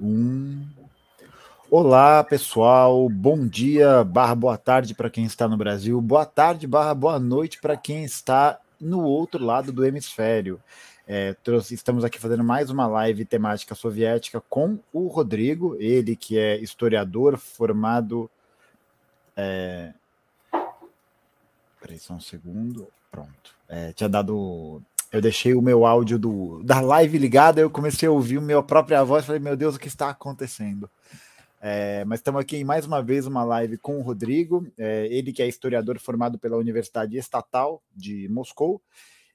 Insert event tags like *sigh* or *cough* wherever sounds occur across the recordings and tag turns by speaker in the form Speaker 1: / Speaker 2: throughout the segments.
Speaker 1: Um. Olá, pessoal. Bom dia, barra boa tarde para quem está no Brasil. Boa tarde, barra boa noite para quem está no outro lado do hemisfério. É, estamos aqui fazendo mais uma live temática soviética com o Rodrigo, ele que é historiador formado. É... Peraí, só um segundo. Pronto. É, tinha dado eu deixei o meu áudio do, da live ligado, eu comecei a ouvir a minha própria voz, falei, meu Deus, o que está acontecendo? É, mas estamos aqui em mais uma vez uma live com o Rodrigo, é, ele que é historiador formado pela Universidade Estatal de Moscou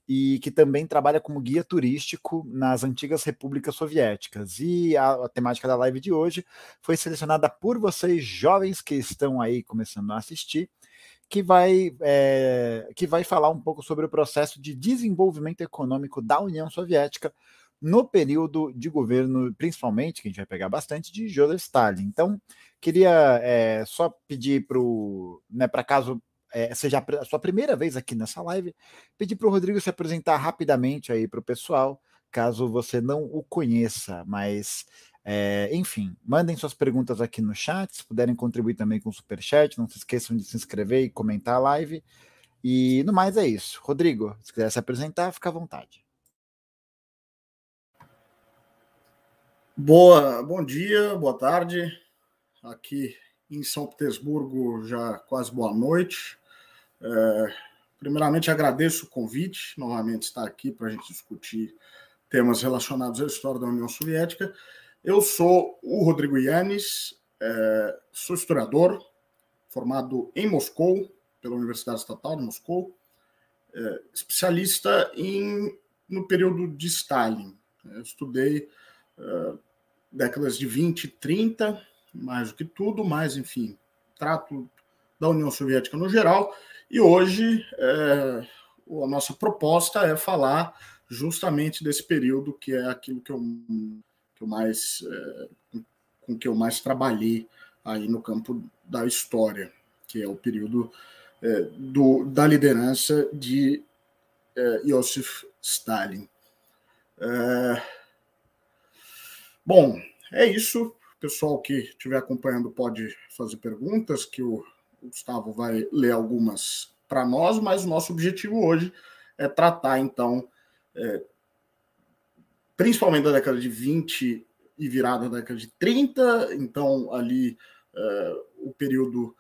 Speaker 1: e que também trabalha como guia turístico nas antigas repúblicas soviéticas. E a, a temática da live de hoje foi selecionada por vocês, jovens que estão aí começando a assistir, que vai, é, que vai falar um pouco sobre o processo de desenvolvimento econômico da União Soviética no período de governo, principalmente, que a gente vai pegar bastante, de Joseph Stalin. Então, queria é, só pedir para né, caso é, seja a sua primeira vez aqui nessa live, pedir para o Rodrigo se apresentar rapidamente aí para o pessoal, caso você não o conheça, mas é, enfim, mandem suas perguntas aqui no chat, se puderem contribuir também com o Superchat, não se esqueçam de se inscrever e comentar a live. E no mais é isso. Rodrigo, se quiser se apresentar, fica à vontade.
Speaker 2: Boa, bom dia, boa tarde. Aqui em São Petersburgo, já quase boa noite. É, primeiramente, agradeço o convite, novamente estar aqui para a gente discutir temas relacionados à história da União Soviética. Eu sou o Rodrigo Yanes, é, sou historiador, formado em Moscou, pela Universidade Estatal de Moscou, é, especialista em, no período de Stalin. Eu estudei é, décadas de 20 e 30, mais do que tudo, mas, enfim, trato da União Soviética no geral, e hoje é, a nossa proposta é falar justamente desse período que é aquilo que eu que eu mais é, com que eu mais trabalhei aí no campo da história, que é o período é, do, da liderança de é, Iosif Stalin. Bom, é isso. Pessoal que estiver acompanhando pode fazer perguntas, que o Gustavo vai ler algumas para nós, mas o nosso objetivo hoje é tratar, então, principalmente da década de 20 e virada da década de 30, então ali uh, o período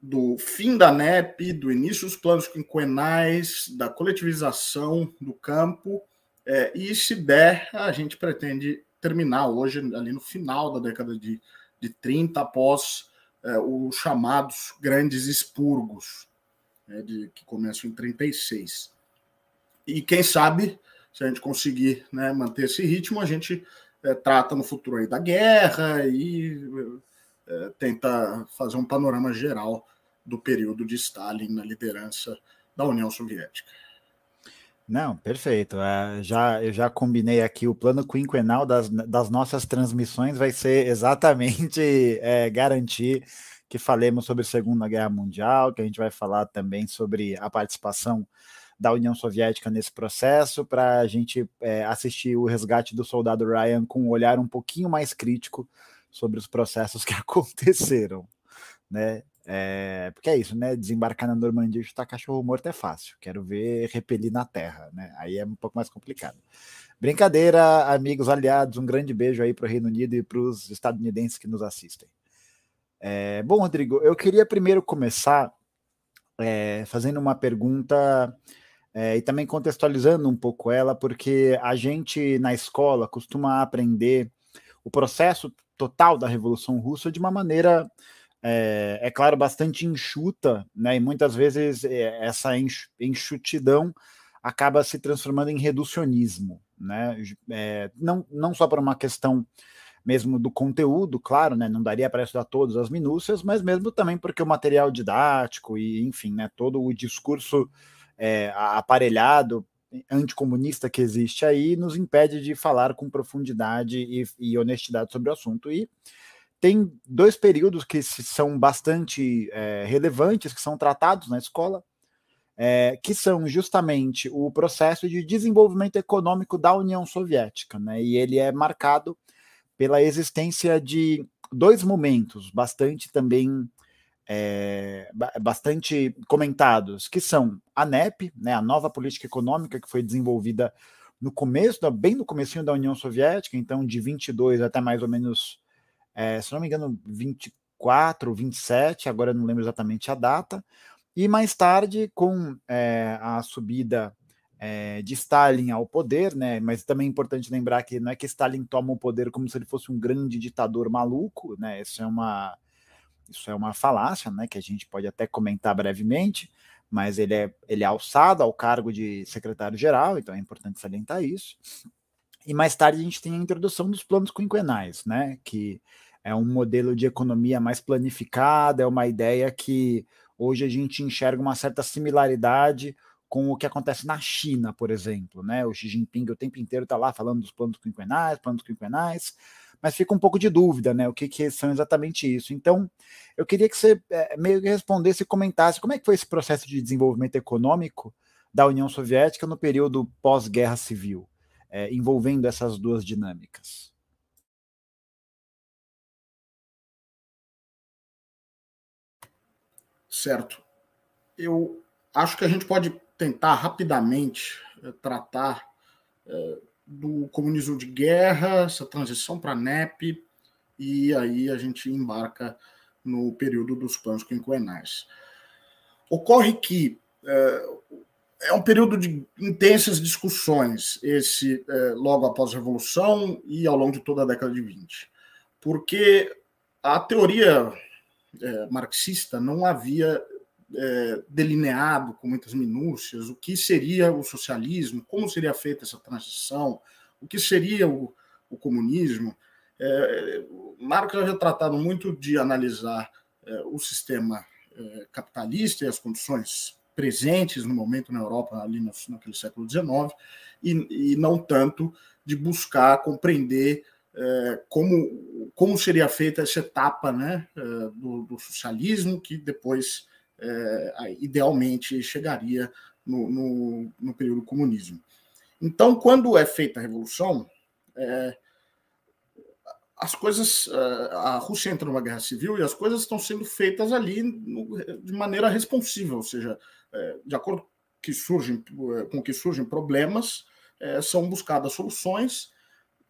Speaker 2: do fim da NEP, do início dos planos quinquenais, da coletivização do campo, é, e se der, a gente pretende terminar hoje, ali no final da década de, de 30, após é, os chamados grandes expurgos, né, de, que começam em 36. E quem sabe se a gente conseguir né, manter esse ritmo, a gente é, trata no futuro aí da guerra e é, tenta fazer um panorama geral do período de Stalin na liderança da União Soviética.
Speaker 1: Não, perfeito. É, já, eu já combinei aqui o plano quinquenal das, das nossas transmissões vai ser exatamente *laughs* é, garantir que falemos sobre a Segunda Guerra Mundial, que a gente vai falar também sobre a participação da União Soviética nesse processo, para a gente é, assistir o resgate do soldado Ryan com um olhar um pouquinho mais crítico sobre os processos que *laughs* aconteceram, né? É, porque é isso, né? Desembarcar na Normandia e chutar cachorro morto é fácil. Quero ver repelir na terra, né? Aí é um pouco mais complicado. Brincadeira, amigos aliados, um grande beijo aí para o Reino Unido e para os estadunidenses que nos assistem. É, bom, Rodrigo, eu queria primeiro começar é, fazendo uma pergunta é, e também contextualizando um pouco ela, porque a gente na escola costuma aprender o processo total da Revolução Russa de uma maneira, é, é claro, bastante enxuta, né? E muitas vezes é, essa enxutidão acaba se transformando em reducionismo, né? É, não, não só por uma questão mesmo do conteúdo, claro, né? Não daria para estudar todas as minúcias, mas mesmo também porque o material didático e, enfim, né? Todo o discurso é, aparelhado anticomunista que existe aí nos impede de falar com profundidade e, e, honestidade sobre o assunto. E tem dois períodos que são bastante é, relevantes, que são tratados na escola, é, que são justamente o processo de desenvolvimento econômico da União Soviética, né? E ele é marcado pela existência de dois momentos bastante também é, bastante comentados, que são a NEP, né, a nova política econômica que foi desenvolvida no começo, bem no começo da União Soviética, então de 22 até mais ou menos, é, se não me engano, 24, 27, agora não lembro exatamente a data, e mais tarde, com é, a subida de Stalin ao poder, né? Mas também é importante lembrar que não é que Stalin toma o poder como se ele fosse um grande ditador maluco, né? Isso é uma isso é uma falácia, né? Que a gente pode até comentar brevemente, mas ele é ele é alçado ao cargo de secretário-geral, então é importante salientar isso. E mais tarde a gente tem a introdução dos planos quinquenais, né? Que é um modelo de economia mais planificada, é uma ideia que hoje a gente enxerga uma certa similaridade com o que acontece na China, por exemplo, né? O Xi Jinping o tempo inteiro está lá falando dos planos quinquenais, planos quinquenais, mas fica um pouco de dúvida, né? O que, que são exatamente isso. Então, eu queria que você é, meio que respondesse e comentasse como é que foi esse processo de desenvolvimento econômico da União Soviética no período pós-guerra civil, é, envolvendo essas duas dinâmicas.
Speaker 2: Certo. Eu acho que a gente pode tentar rapidamente é, tratar do comunismo de guerra, essa transição para NEP, e aí a gente embarca no período dos planos quinquenais. Ocorre que é, é um período de intensas discussões, esse é, logo após a Revolução e ao longo de toda a década de 20, porque a teoria é, marxista não havia é, delineado com muitas minúcias o que seria o socialismo, como seria feita essa transição, o que seria o, o comunismo. É, Marx havia tratado muito de analisar é, o sistema é, capitalista e as condições presentes no momento na Europa, ali no, naquele século XIX, e, e não tanto de buscar compreender é, como, como seria feita essa etapa né, é, do, do socialismo, que depois, é, idealmente, chegaria no, no, no, período comunismo. Então, quando é feita a revolução, é, as coisas. A Rússia entra numa guerra civil e as coisas estão sendo feitas ali de maneira responsiva, ou seja, é, de acordo que surgem, com que surgem problemas, é, são buscadas soluções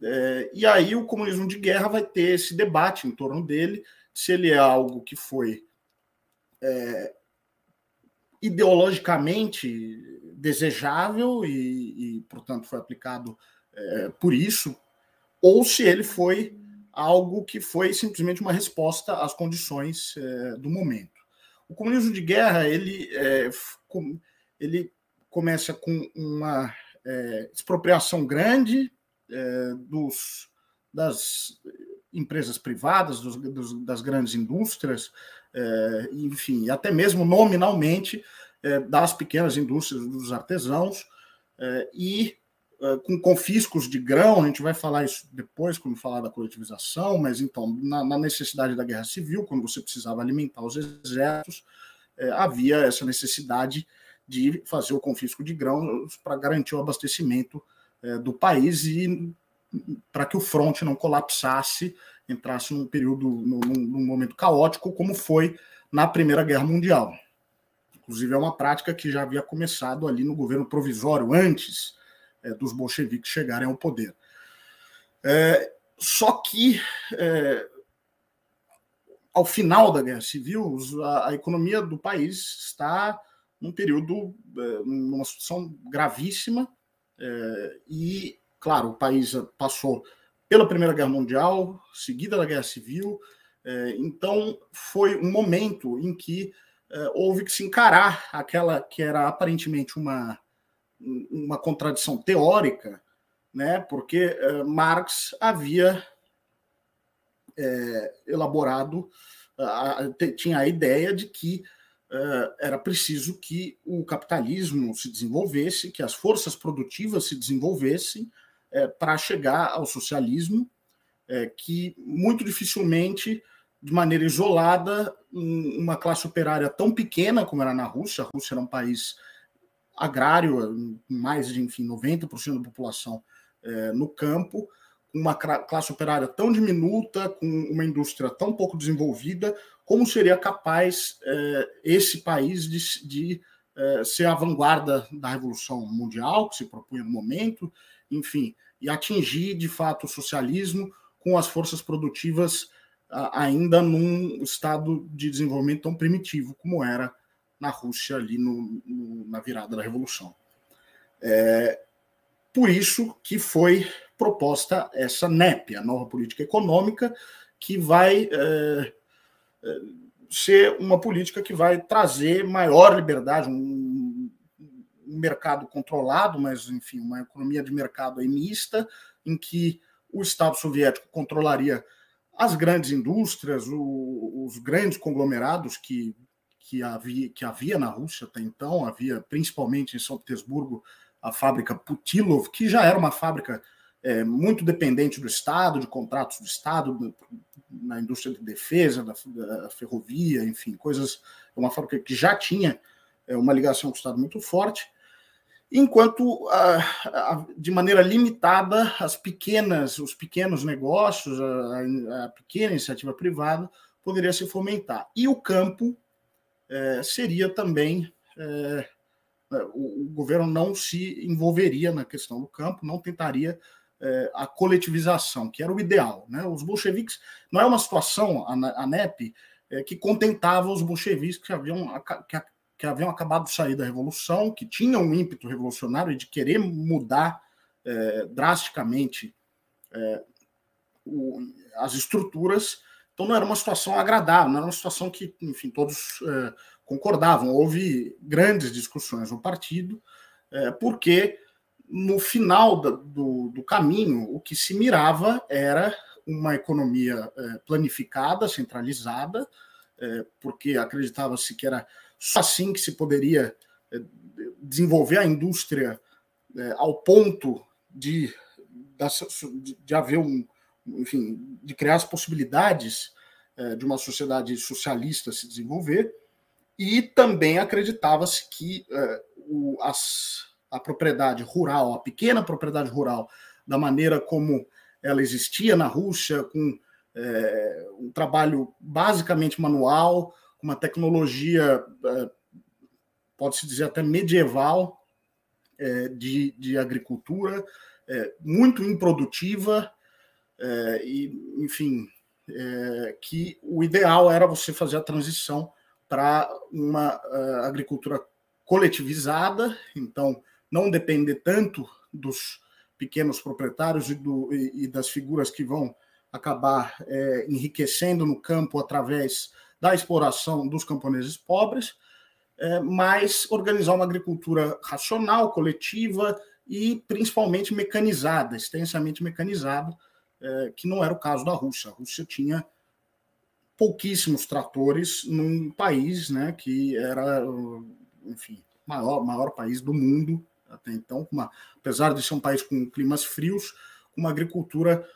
Speaker 2: é, e aí o comunismo de guerra vai ter esse debate em torno dele, se ele é algo que foi é, ideologicamente desejável e, e, portanto, foi aplicado é, por isso, ou se ele foi algo que foi simplesmente uma resposta às condições é, do momento. O comunismo de guerra ele, é, ele começa com uma é, expropriação grande é, dos, das empresas privadas, dos, dos, das grandes indústrias, é, enfim, até mesmo nominalmente é, das pequenas indústrias, dos artesãos, é, e é, com confiscos de grão, a gente vai falar isso depois, quando falar da coletivização, mas então, na, na necessidade da guerra civil, quando você precisava alimentar os exércitos, é, havia essa necessidade de fazer o confisco de grãos para garantir o abastecimento do país e para que o fronte não colapsasse, entrasse num período, num, num, momento caótico, como foi na Primeira Guerra Mundial. Inclusive, é uma prática que já havia começado ali no governo provisório, antes é, dos bolcheviques chegarem ao poder. É, só que, é, ao final da Guerra Civil, a, a, economia do país está num período, é, numa situação gravíssima, é, e, claro, o país passou pela Primeira Guerra Mundial, seguida da Guerra Civil, é, então foi um momento em que é, houve que se encarar aquela que era aparentemente uma, uma contradição teórica, né, porque Marx havia elaborado, tinha a ideia de que era preciso que o capitalismo se desenvolvesse, que as forças produtivas se desenvolvessem uh, para chegar ao socialismo, uh, que muito dificilmente, de maneira isolada, um, uma classe operária tão pequena como era na Rússia, a Rússia era um país agrário, mais de enfim, 90% da população no campo, uma classe operária tão diminuta, com uma indústria tão pouco desenvolvida, como seria capaz é, esse país de, de é, ser a vanguarda da revolução mundial que se propunha no momento, enfim, e atingir de fato o socialismo com as forças produtivas ainda num estado de desenvolvimento tão primitivo como era na Rússia ali no, no, na virada da revolução. É, por isso que foi proposta essa NEP, a nova política econômica, que vai é, ser uma política que vai trazer maior liberdade, um, um, mercado controlado, mas, enfim, uma economia de mercado mista, em que o Estado soviético controlaria as grandes indústrias, o, os grandes conglomerados que, que, havia, que havia na Rússia até então, havia principalmente em São Petersburgo a fábrica Putilov, que já era uma fábrica é, muito dependente do Estado, de contratos do Estado, na indústria de defesa, da, da ferrovia, enfim, coisas. É uma fábrica que já tinha é, uma ligação com o Estado muito forte, enquanto de maneira limitada as pequenas, os pequenos negócios, a, a pequena iniciativa privada poderia se fomentar. E o campo é, seria também é, o, o, governo não se envolveria na questão do campo, não tentaria a coletivização, que era o ideal. Né? Os bolcheviques, não é uma situação, a, a NEP, é, que contentava os bolcheviques que haviam, que, que, haviam acabado de sair da Revolução, que tinham um ímpeto revolucionário de querer mudar é, drasticamente é, o, as estruturas. Então não era uma situação agradável, não era uma situação que, enfim, todos é, concordavam. Houve grandes discussões no partido, é, porque no final do, do, caminho, o que se mirava era uma economia é, planificada, centralizada, é, porque acreditava-se que era só assim que se poderia é, desenvolver a indústria ao ponto de, de, haver um, enfim, de criar as possibilidades de uma sociedade socialista se desenvolver, e também acreditava-se que as a propriedade rural, a pequena propriedade rural, da maneira como ela existia na Rússia, com é, um trabalho basicamente manual, uma tecnologia, é, pode-se dizer até medieval, é, de, de agricultura, é, muito improdutiva, é, e, enfim, é, que o ideal era você fazer a transição para uma agricultura coletivizada, então não depender tanto dos pequenos proprietários e, do, e, e das figuras que vão acabar é, enriquecendo no campo através da exploração dos camponeses pobres, é, mas organizar uma agricultura racional, coletiva e principalmente mecanizada, extensamente mecanizada, é, que não era o caso da Rússia. A Rússia tinha pouquíssimos tratores num país né, que era, enfim, maior maior país do mundo até então, uma, apesar de ser um país com climas frios, uma agricultura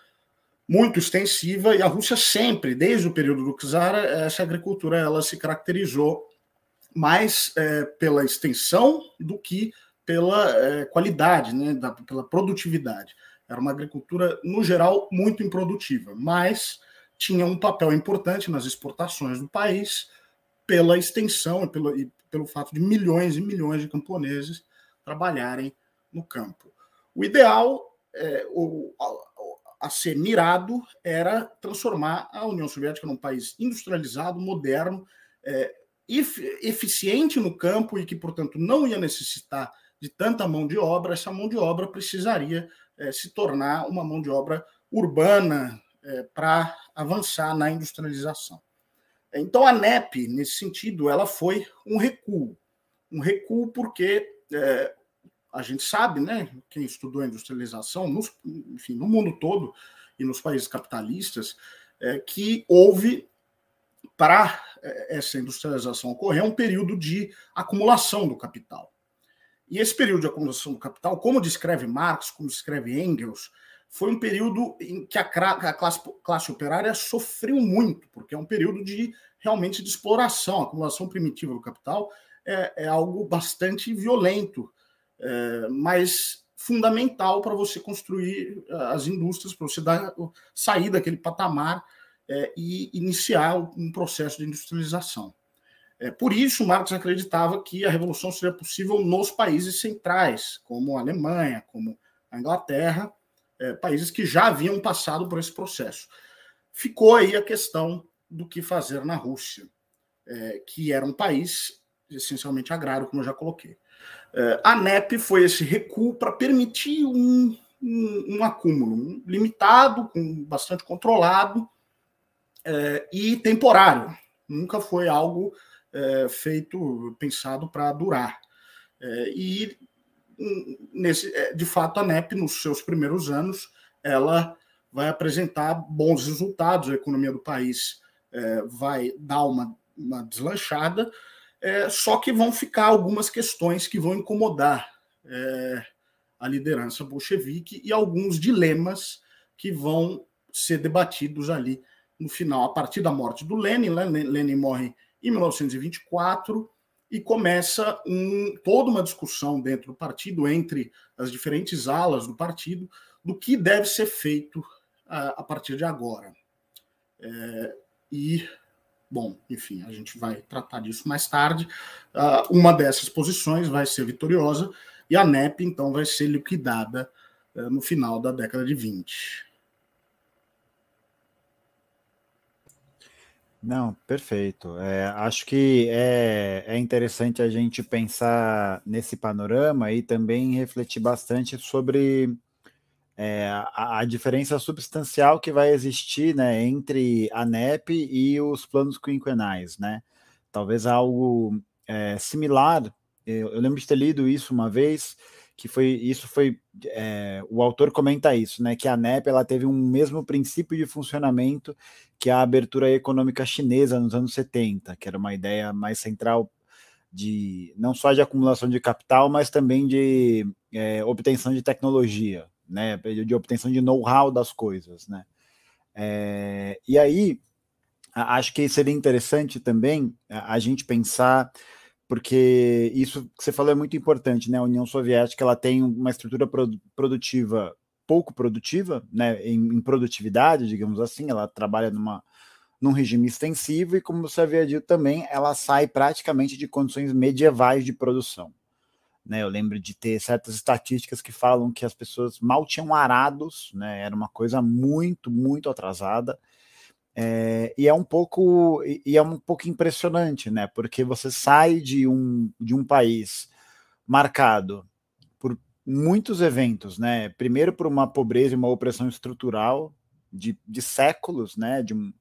Speaker 2: muito extensiva, e a Rússia sempre, desde o período do czar, essa agricultura ela se caracterizou mais é, pela extensão do que pela é, qualidade, né, da, pela produtividade. Era uma agricultura, no geral, muito improdutiva, mas tinha um papel importante nas exportações do país pela extensão e pelo, e pelo fato de milhões e milhões de camponeses trabalharem no campo. O ideal, é, o, a, a ser mirado, era transformar a União Soviética num país industrializado, moderno, é, eficiente no campo e que, portanto, não ia necessitar de tanta mão de obra. Essa mão de obra precisaria é, se tornar uma mão de obra urbana é, para avançar na industrialização. Então, a NEP, nesse sentido, ela foi um recuo. Um recuo porque é, a gente sabe, né, quem estudou a industrialização, nos, enfim, no mundo todo e nos países capitalistas, é, que houve, para é, essa industrialização ocorrer, um período de acumulação do capital. E esse período de acumulação do capital, como descreve Marx, como descreve Engels, foi um período em que a, classe, classe operária sofreu muito, porque é um período de realmente de exploração. Acumulação primitiva do capital é, é algo bastante violento, é, mas fundamental para você construir as indústrias, para você dar, sair daquele patamar é, e iniciar um processo de industrialização. É, por isso, Marx acreditava que a revolução seria possível nos países centrais, como a Alemanha, como a Inglaterra, é, países que já haviam passado por esse processo. Ficou aí a questão do que fazer na Rússia, é, que era um país essencialmente agrário, como eu já coloquei. É, a NEP foi esse recuo para permitir um, um, um acúmulo limitado, com bastante controlado é, e temporário. Nunca foi algo é, feito, pensado para durar. É, e, nesse, é, de fato, a NEP, nos seus primeiros anos, ela vai apresentar bons resultados, a economia do país é, vai dar uma, uma deslanchada, é, só que vão ficar algumas questões que vão incomodar é, a liderança bolchevique e alguns dilemas que vão ser debatidos ali no final, a partir da morte do Lenin. Né? Lenin morre em 1924 e começa um, toda uma discussão dentro do partido, entre as diferentes alas do partido, do que deve ser feito a, a partir de agora. É, e, bom, enfim, a gente vai tratar disso mais tarde. Uh, uma dessas posições vai ser vitoriosa e a NEP, então, vai ser liquidada uh, no final da década de 20.
Speaker 1: Não, perfeito. É, acho que é, é interessante a gente pensar nesse panorama e também refletir bastante sobre é, a, a, diferença substancial que vai existir né, entre a NEP e os planos quinquenais. Né? Talvez algo é, similar. Eu, eu, lembro de ter lido isso uma vez, que foi isso foi é, o autor comenta isso, né? Que a NEP ela teve um mesmo princípio de funcionamento que a abertura econômica chinesa nos anos 70, que era uma ideia mais central de não só de acumulação de capital, mas também de é, obtenção de tecnologia, né? De obtenção de know-how das coisas, né? É, e aí acho que seria interessante também a gente pensar porque isso que você falou é muito importante, né? A União Soviética ela tem uma estrutura produtiva pouco produtiva, né? Em, em, produtividade, digamos assim, ela trabalha numa num regime extensivo e, como você havia dito também, ela sai praticamente de condições medievais de produção. Né, eu lembro de ter certas estatísticas que falam que as pessoas mal tinham arados, né, era uma coisa muito, muito atrasada. É, e é um pouco e é um pouco impressionante, né? Porque você sai de um, de um país marcado por muitos eventos, né? Primeiro por uma pobreza e uma opressão estrutural de, de séculos, né? De um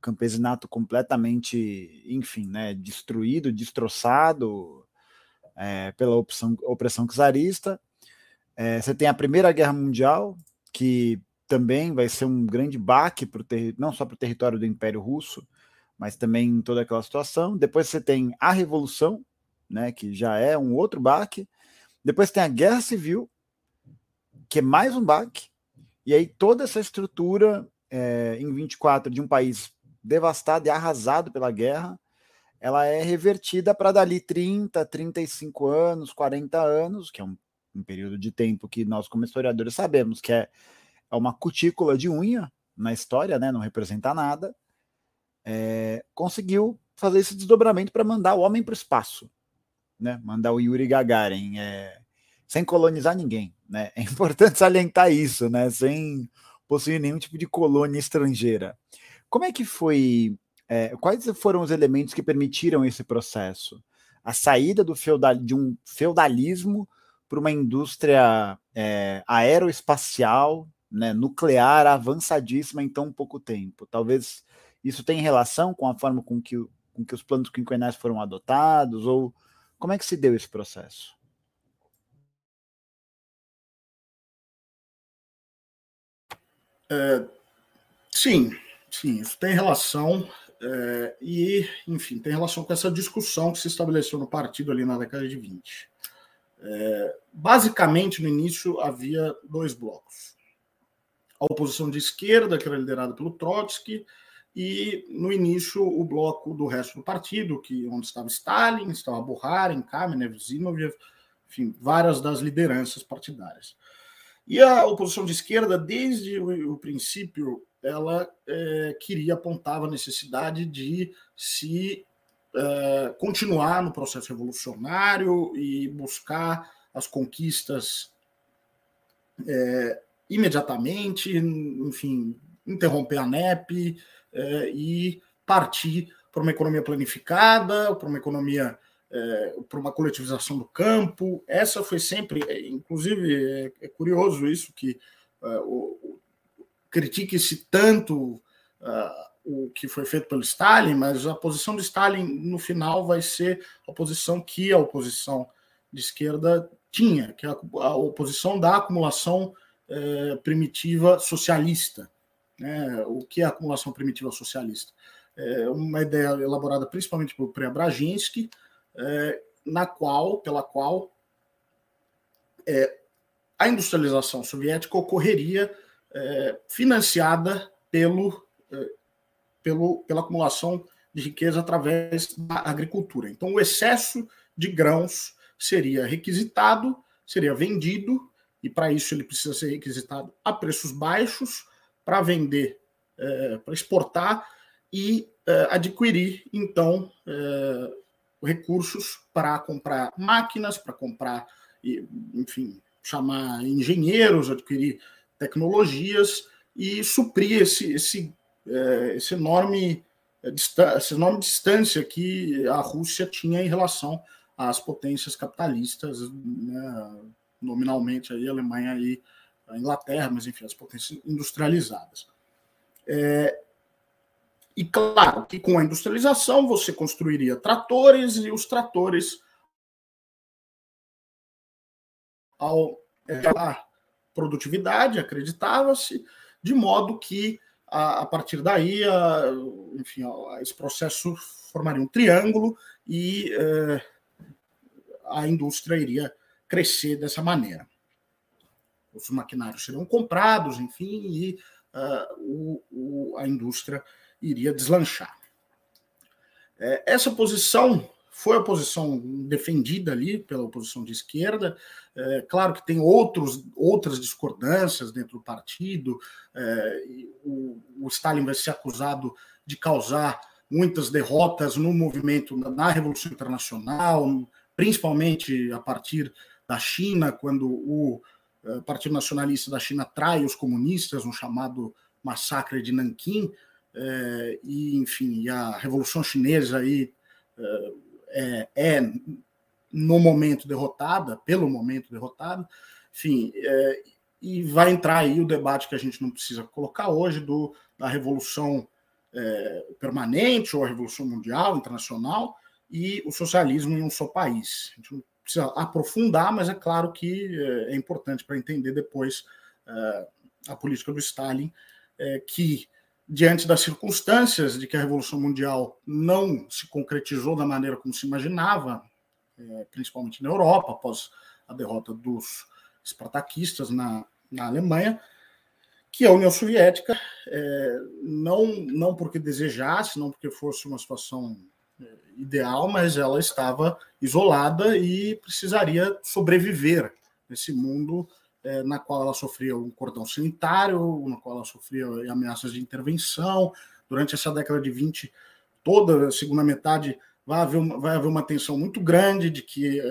Speaker 1: campesinato completamente, enfim, né? Destruído, destroçado é, pela opção, opressão czarista. É, você tem a Primeira Guerra Mundial, que também vai ser um grande baque pro não só para o território do Império Russo, mas também em toda aquela situação. Depois você tem a Revolução, né, que já é um outro baque. Depois tem a Guerra Civil, que é mais um baque. E aí toda essa estrutura é, em 24 de um país devastado e arrasado pela guerra, ela é revertida para dali 30, 35 anos, 40 anos, que é um, um período de tempo que nós, como historiadores, sabemos que é é uma cutícula de unha na história, né? Não representa nada. É, conseguiu fazer esse desdobramento para mandar o homem para o espaço, né? Mandar o Yuri Gagarin, é, sem colonizar ninguém, né? *laughs* É importante salientar isso, né? Sem possuir nenhum tipo de colônia estrangeira. Como é que foi? É, quais foram os elementos que permitiram esse processo? A saída do feudal, de um feudalismo para uma indústria é, aeroespacial né, nuclear avançadíssima em tão pouco tempo. Talvez isso tenha relação com a forma com que, com que os planos quinquenais foram adotados, ou como é que se deu esse processo?
Speaker 2: É, sim, sim, isso tem relação é, e, enfim, tem relação com essa discussão que se estabeleceu no partido ali na década de 20. É, basicamente, no início havia dois blocos a oposição de esquerda, que era liderada pelo Trotsky, e no início o bloco do resto do partido, que onde estava Stalin, estava Bukharin, Kamenev, Zinoviev, enfim, várias das lideranças partidárias. E a oposição de esquerda, desde o, princípio, ela é, queria apontava a necessidade de se é, continuar no processo revolucionário e buscar as conquistas é, imediatamente, enfim, interromper a NEP é, e partir para uma economia planificada, para uma economia, é, para uma coletivização do campo. Essa foi sempre, é, inclusive, é, é, curioso isso que é, critique-se tanto uh, o que foi feito pelo Stalin, mas a posição de Stalin no final vai ser a posição que a oposição de esquerda tinha, que é a, oposição da acumulação é, primitiva socialista. Né? O que é a acumulação primitiva socialista? É uma ideia elaborada principalmente por Preobrajensky, é, na qual, pela qual é, a industrialização soviética ocorreria é, financiada pelo, é, pelo, pela acumulação de riqueza através da agricultura. Então, o excesso de grãos seria requisitado, seria vendido, e para isso ele precisa ser requisitado a preços baixos para vender, é, para exportar e é, adquirir, então, é, recursos para comprar máquinas, para comprar, enfim, chamar engenheiros, adquirir tecnologias e suprir esse, esse, é, esse enorme essa enorme distância que a Rússia tinha em relação às potências capitalistas, né, nominalmente aí a Alemanha e a Inglaterra, mas enfim, as potências industrializadas. É, e claro que com a industrialização você construiria tratores e os tratores ao é, produtividade acreditava-se de modo que a, a partir daí a, enfim a, esse processo formaria um triângulo e é, a indústria iria crescer dessa maneira. Os maquinários seriam comprados, enfim, e uh, o, o, a indústria iria deslanchar. É, essa posição foi a posição defendida ali pela oposição de esquerda. É, claro que tem outros, outras discordâncias dentro do partido. É, o, o, Stalin vai ser acusado de causar muitas derrotas no movimento, na Revolução Internacional, principalmente a partir da China, quando o eh, Partido Nacionalista da China trai os comunistas no chamado massacre de Nanquim, é, e enfim, a Revolução Chinesa aí é, é, no momento derrotada, pelo momento derrotada, enfim, é, e vai entrar aí o debate que a gente não precisa colocar hoje do, da Revolução permanente ou a Revolução Mundial, Internacional, e o socialismo em um só país. A gente não precisa aprofundar, mas é claro que é, é importante para entender depois é, a política do Stalin, é, que, diante das circunstâncias de que a Revolução Mundial não se concretizou da maneira como se imaginava, principalmente na Europa, após a derrota dos espartaquistas na, na Alemanha, que a União Soviética, não, não porque desejasse, não porque fosse uma situação ideal, mas ela estava isolada e precisaria sobreviver nesse mundo é, na qual ela sofria um cordão sanitário, na qual ela sofria ameaças de intervenção. Durante essa década de 20, toda a segunda metade vai haver uma, vai haver uma tensão muito grande de que é,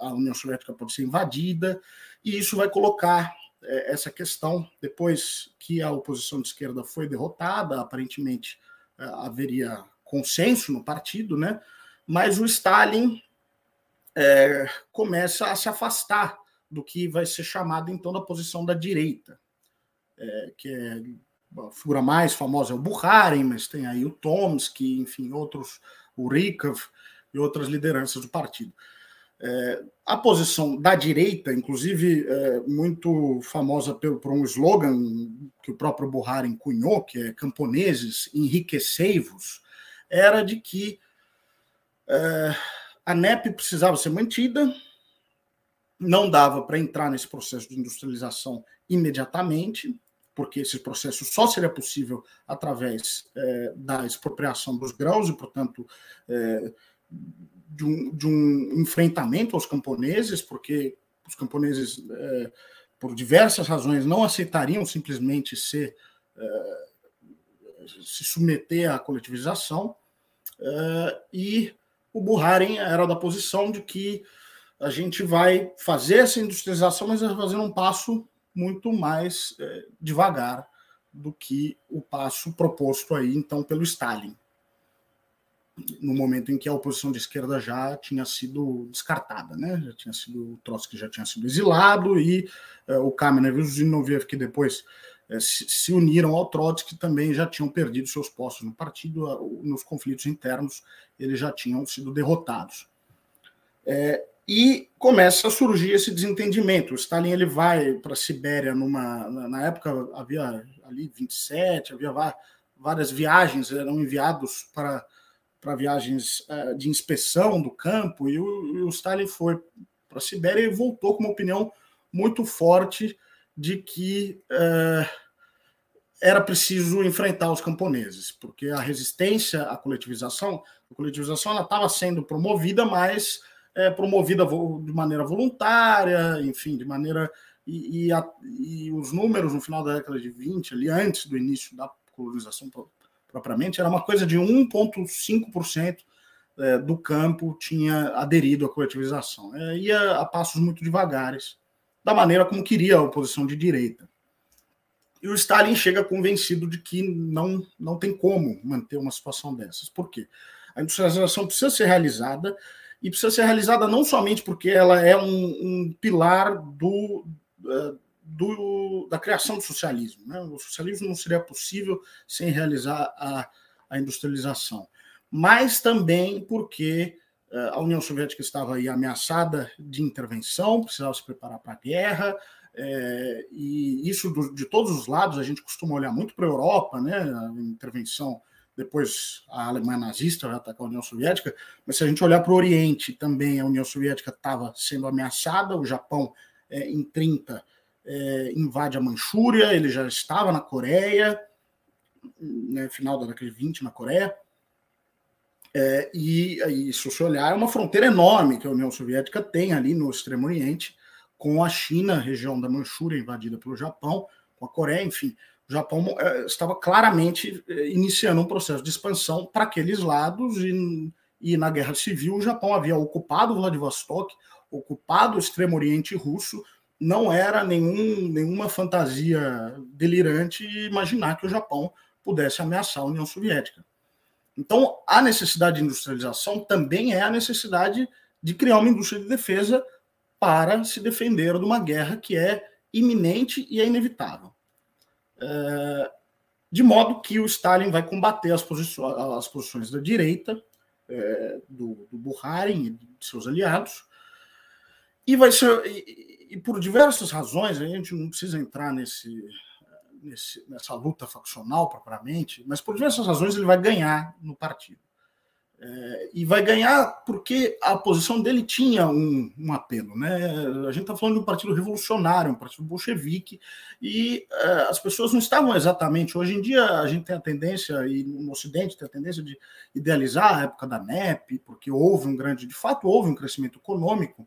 Speaker 2: a União Soviética pode ser invadida, e isso vai colocar é, essa questão, depois que a oposição de esquerda foi derrotada, aparentemente haveria consenso no partido, né? Mas o Stalin começa a se afastar do que vai ser chamado então da posição da direita, é, que é a figura mais famosa é o Bukharin, mas tem aí o Tomsky, enfim, outros, o Rykov e outras lideranças do partido. É, a posição da direita, inclusive é, muito famosa por, por, um slogan que o próprio Bukharin cunhou, que é camponeses, enriquecei-vos, era de que é, a NEP precisava ser mantida, não dava para entrar nesse processo de industrialização imediatamente, porque esse processo só seria possível através é, da expropriação dos grãos e, portanto, é, de, um, de, um, enfrentamento aos camponeses, porque os camponeses por diversas razões, não aceitariam simplesmente ser, é, se submeter à coletivização, é, e o Buharin era da posição de que a gente vai fazer essa industrialização, mas vai fazer um passo muito mais é, devagar do que o passo proposto aí, então, pelo Stalin no momento em que a oposição de esquerda já tinha sido descartada, né? Já tinha sido o Trotsky já tinha sido exilado e uh, o Kamenev e o Zinoviev que depois uh, se, se, uniram ao Trotsky também já tinham perdido seus postos no partido, nos conflitos internos eles já tinham sido derrotados. É, e começa a surgir esse desentendimento. O Stalin ele vai para a Sibéria numa na época havia ali 27, havia várias viagens eram enviados para para viagens uh, de inspeção do campo, e o, e o Stalin foi para a Sibéria e voltou com uma opinião muito forte de que uh, era preciso enfrentar os camponeses, porque a resistência à coletivização, a coletivização ela estava sendo promovida, mas é, promovida de maneira voluntária, enfim, de maneira e, e, a, e, os números no final da década de 20, ali antes do início da colonização propriamente, era uma coisa de 1,5% é, do campo tinha aderido à coletivização. É, ia a passos muito devagares, da maneira como queria a oposição de direita. E o Stalin chega convencido de que não, não tem como manter uma situação dessas. Por quê? A industrialização precisa ser realizada e precisa ser realizada não somente porque ela é um, um pilar do, é, do, da criação do socialismo. Né? O socialismo não seria possível sem realizar a, a industrialização. Mas também porque uh, a União Soviética estava aí ameaçada de intervenção, precisava se preparar para a guerra, é, e isso do, de todos os lados, a gente costuma olhar muito para a Europa, né? a intervenção, depois a Alemanha nazista vai atacar a União Soviética, mas se a gente olhar para o Oriente, também a União Soviética estava sendo ameaçada, o Japão é, em 30 é, invade a Manchúria, ele já estava na Coreia, né, final da década de 20 na Coreia. É, e, e se você olhar, é uma fronteira enorme que a União Soviética tem ali no Extremo Oriente, com a China, região da Manchúria invadida pelo Japão, com a Coreia, enfim. O Japão é, estava claramente é, iniciando um processo de expansão para aqueles lados, e, e na Guerra Civil o Japão havia ocupado Vladivostok, ocupado o Extremo Oriente russo, não era nenhum, nenhuma fantasia delirante imaginar que o Japão pudesse ameaçar a União Soviética. Então, a necessidade de industrialização também é a necessidade de criar uma indústria de defesa para se defender de uma guerra que é iminente e é inevitável. De modo que o Stalin vai combater as, posições, as posições da direita, é, do, do Buharin e de seus aliados, e vai ser e por diversas razões, a gente não precisa entrar nesse, nesse, nessa luta faccional propriamente, mas por diversas razões ele vai ganhar no partido. É, e vai ganhar porque a posição dele tinha um, um apelo. Né? A gente está falando de um partido revolucionário, um partido bolchevique, e é, as pessoas não estavam exatamente. Hoje em dia, a gente tem a tendência, e no Ocidente tem a tendência de idealizar a época da NEP, porque houve um grande, de fato, houve um crescimento econômico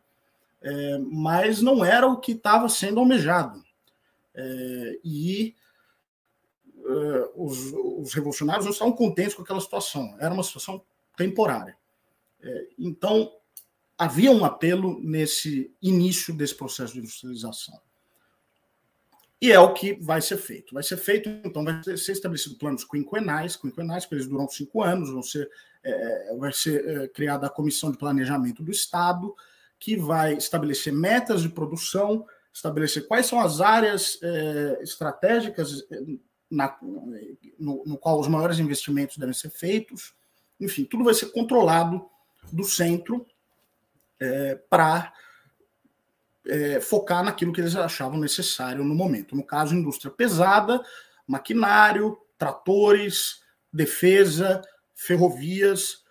Speaker 2: é, mas não era o que estava sendo almejado. É, e é, os, os, revolucionários não estavam contentes com aquela situação, era uma situação temporária. É, então, havia um apelo nesse início desse processo de industrialização. E é o que vai ser feito. Vai ser feito, então, vai ser estabelecido planos quinquenais, quinquenais, que eles duram cinco anos, vão ser, é, vai ser é, criada a Comissão de Planejamento do Estado, que vai estabelecer metas de produção, estabelecer quais são as áreas é, estratégicas é, na, no, no, qual os maiores investimentos devem ser feitos. Enfim, tudo vai ser controlado do centro é, para é, focar naquilo que eles achavam necessário no momento. No caso, indústria pesada, maquinário, tratores, defesa, ferrovias,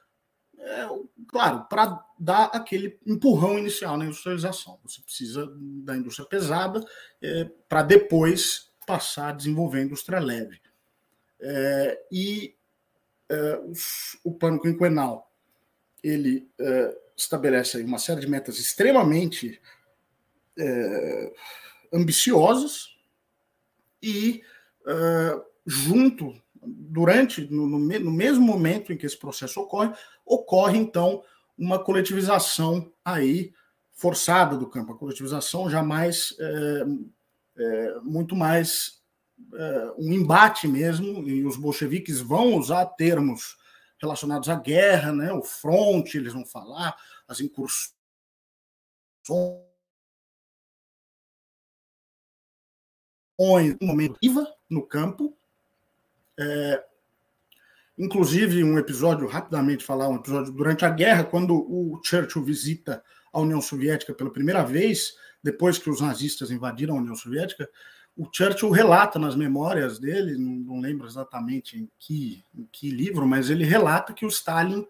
Speaker 2: é, claro, para dar aquele empurrão inicial na industrialização. Você precisa da indústria pesada é, para depois passar a desenvolver a indústria leve. É, e os, o plano quinquenal. Ele é, estabelece uma série de metas extremamente é, ambiciosas e uh, junto, durante, no, no, no, mesmo momento em que esse processo ocorre, ocorre então uma coletivização aí forçada do campo, a coletivização jamais é, muito mais um embate mesmo, e os bolcheviques vão usar termos relacionados à guerra, né, o fronte, eles vão falar, as incursões momento no campo. É, inclusive, um episódio, rapidamente falar, um episódio durante a guerra, quando o Churchill visita a União Soviética pela primeira vez, depois que os nazistas invadiram a União Soviética, o Churchill relata nas memórias dele, não, lembro exatamente em que, em que, livro, mas ele relata que o Stalin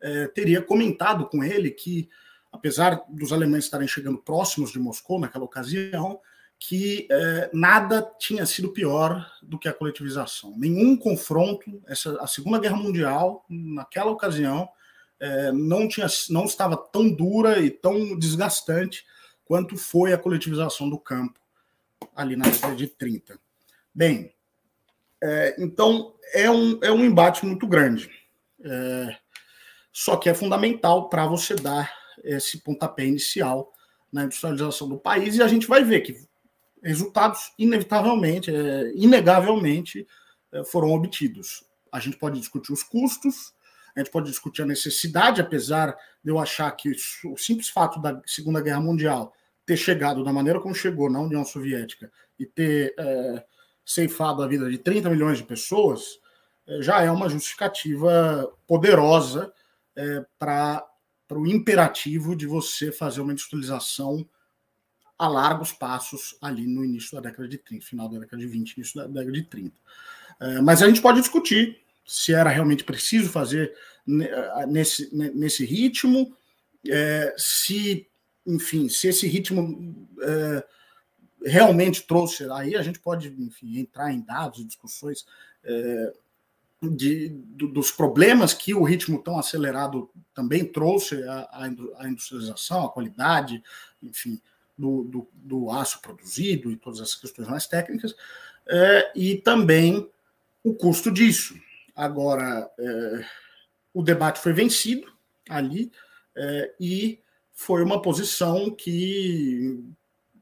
Speaker 2: é, teria comentado com ele que, apesar dos alemães estarem chegando próximos de Moscou naquela ocasião, que é, nada tinha sido pior do que a coletivização. Nenhum confronto, essa, a Segunda Guerra Mundial, naquela ocasião, é, não, tinha, não estava tão dura e tão desgastante quanto foi a coletivização do campo ali na década de 30. Bem, é, então é um, é um embate muito grande. É, só que é fundamental para você dar esse pontapé inicial na industrialização do país, e a gente vai ver que resultados, inevitavelmente, é, inegavelmente, é, foram obtidos. A gente pode discutir os custos, a gente pode discutir a necessidade, apesar de eu achar que o simples fato da Segunda Guerra Mundial ter chegado da maneira como chegou na União Soviética e ter é, ceifado a vida de 30 milhões de pessoas, é, já é uma justificativa poderosa é, para o imperativo de você fazer uma industrialização a largos passos ali no início da década de 30, final da década de 20, início da década de 30. É, mas a gente pode discutir se era realmente preciso fazer nesse, nesse ritmo, é, se, enfim, se esse ritmo é, realmente trouxe, aí a gente pode, enfim, entrar em dados e discussões é, de, do, dos problemas que o ritmo tão acelerado também trouxe à, à industrialização, à qualidade, enfim, do, do, do, aço produzido e todas essas questões mais técnicas, é, e também o custo disso. Agora, é, o debate foi vencido ali é, e foi uma posição que,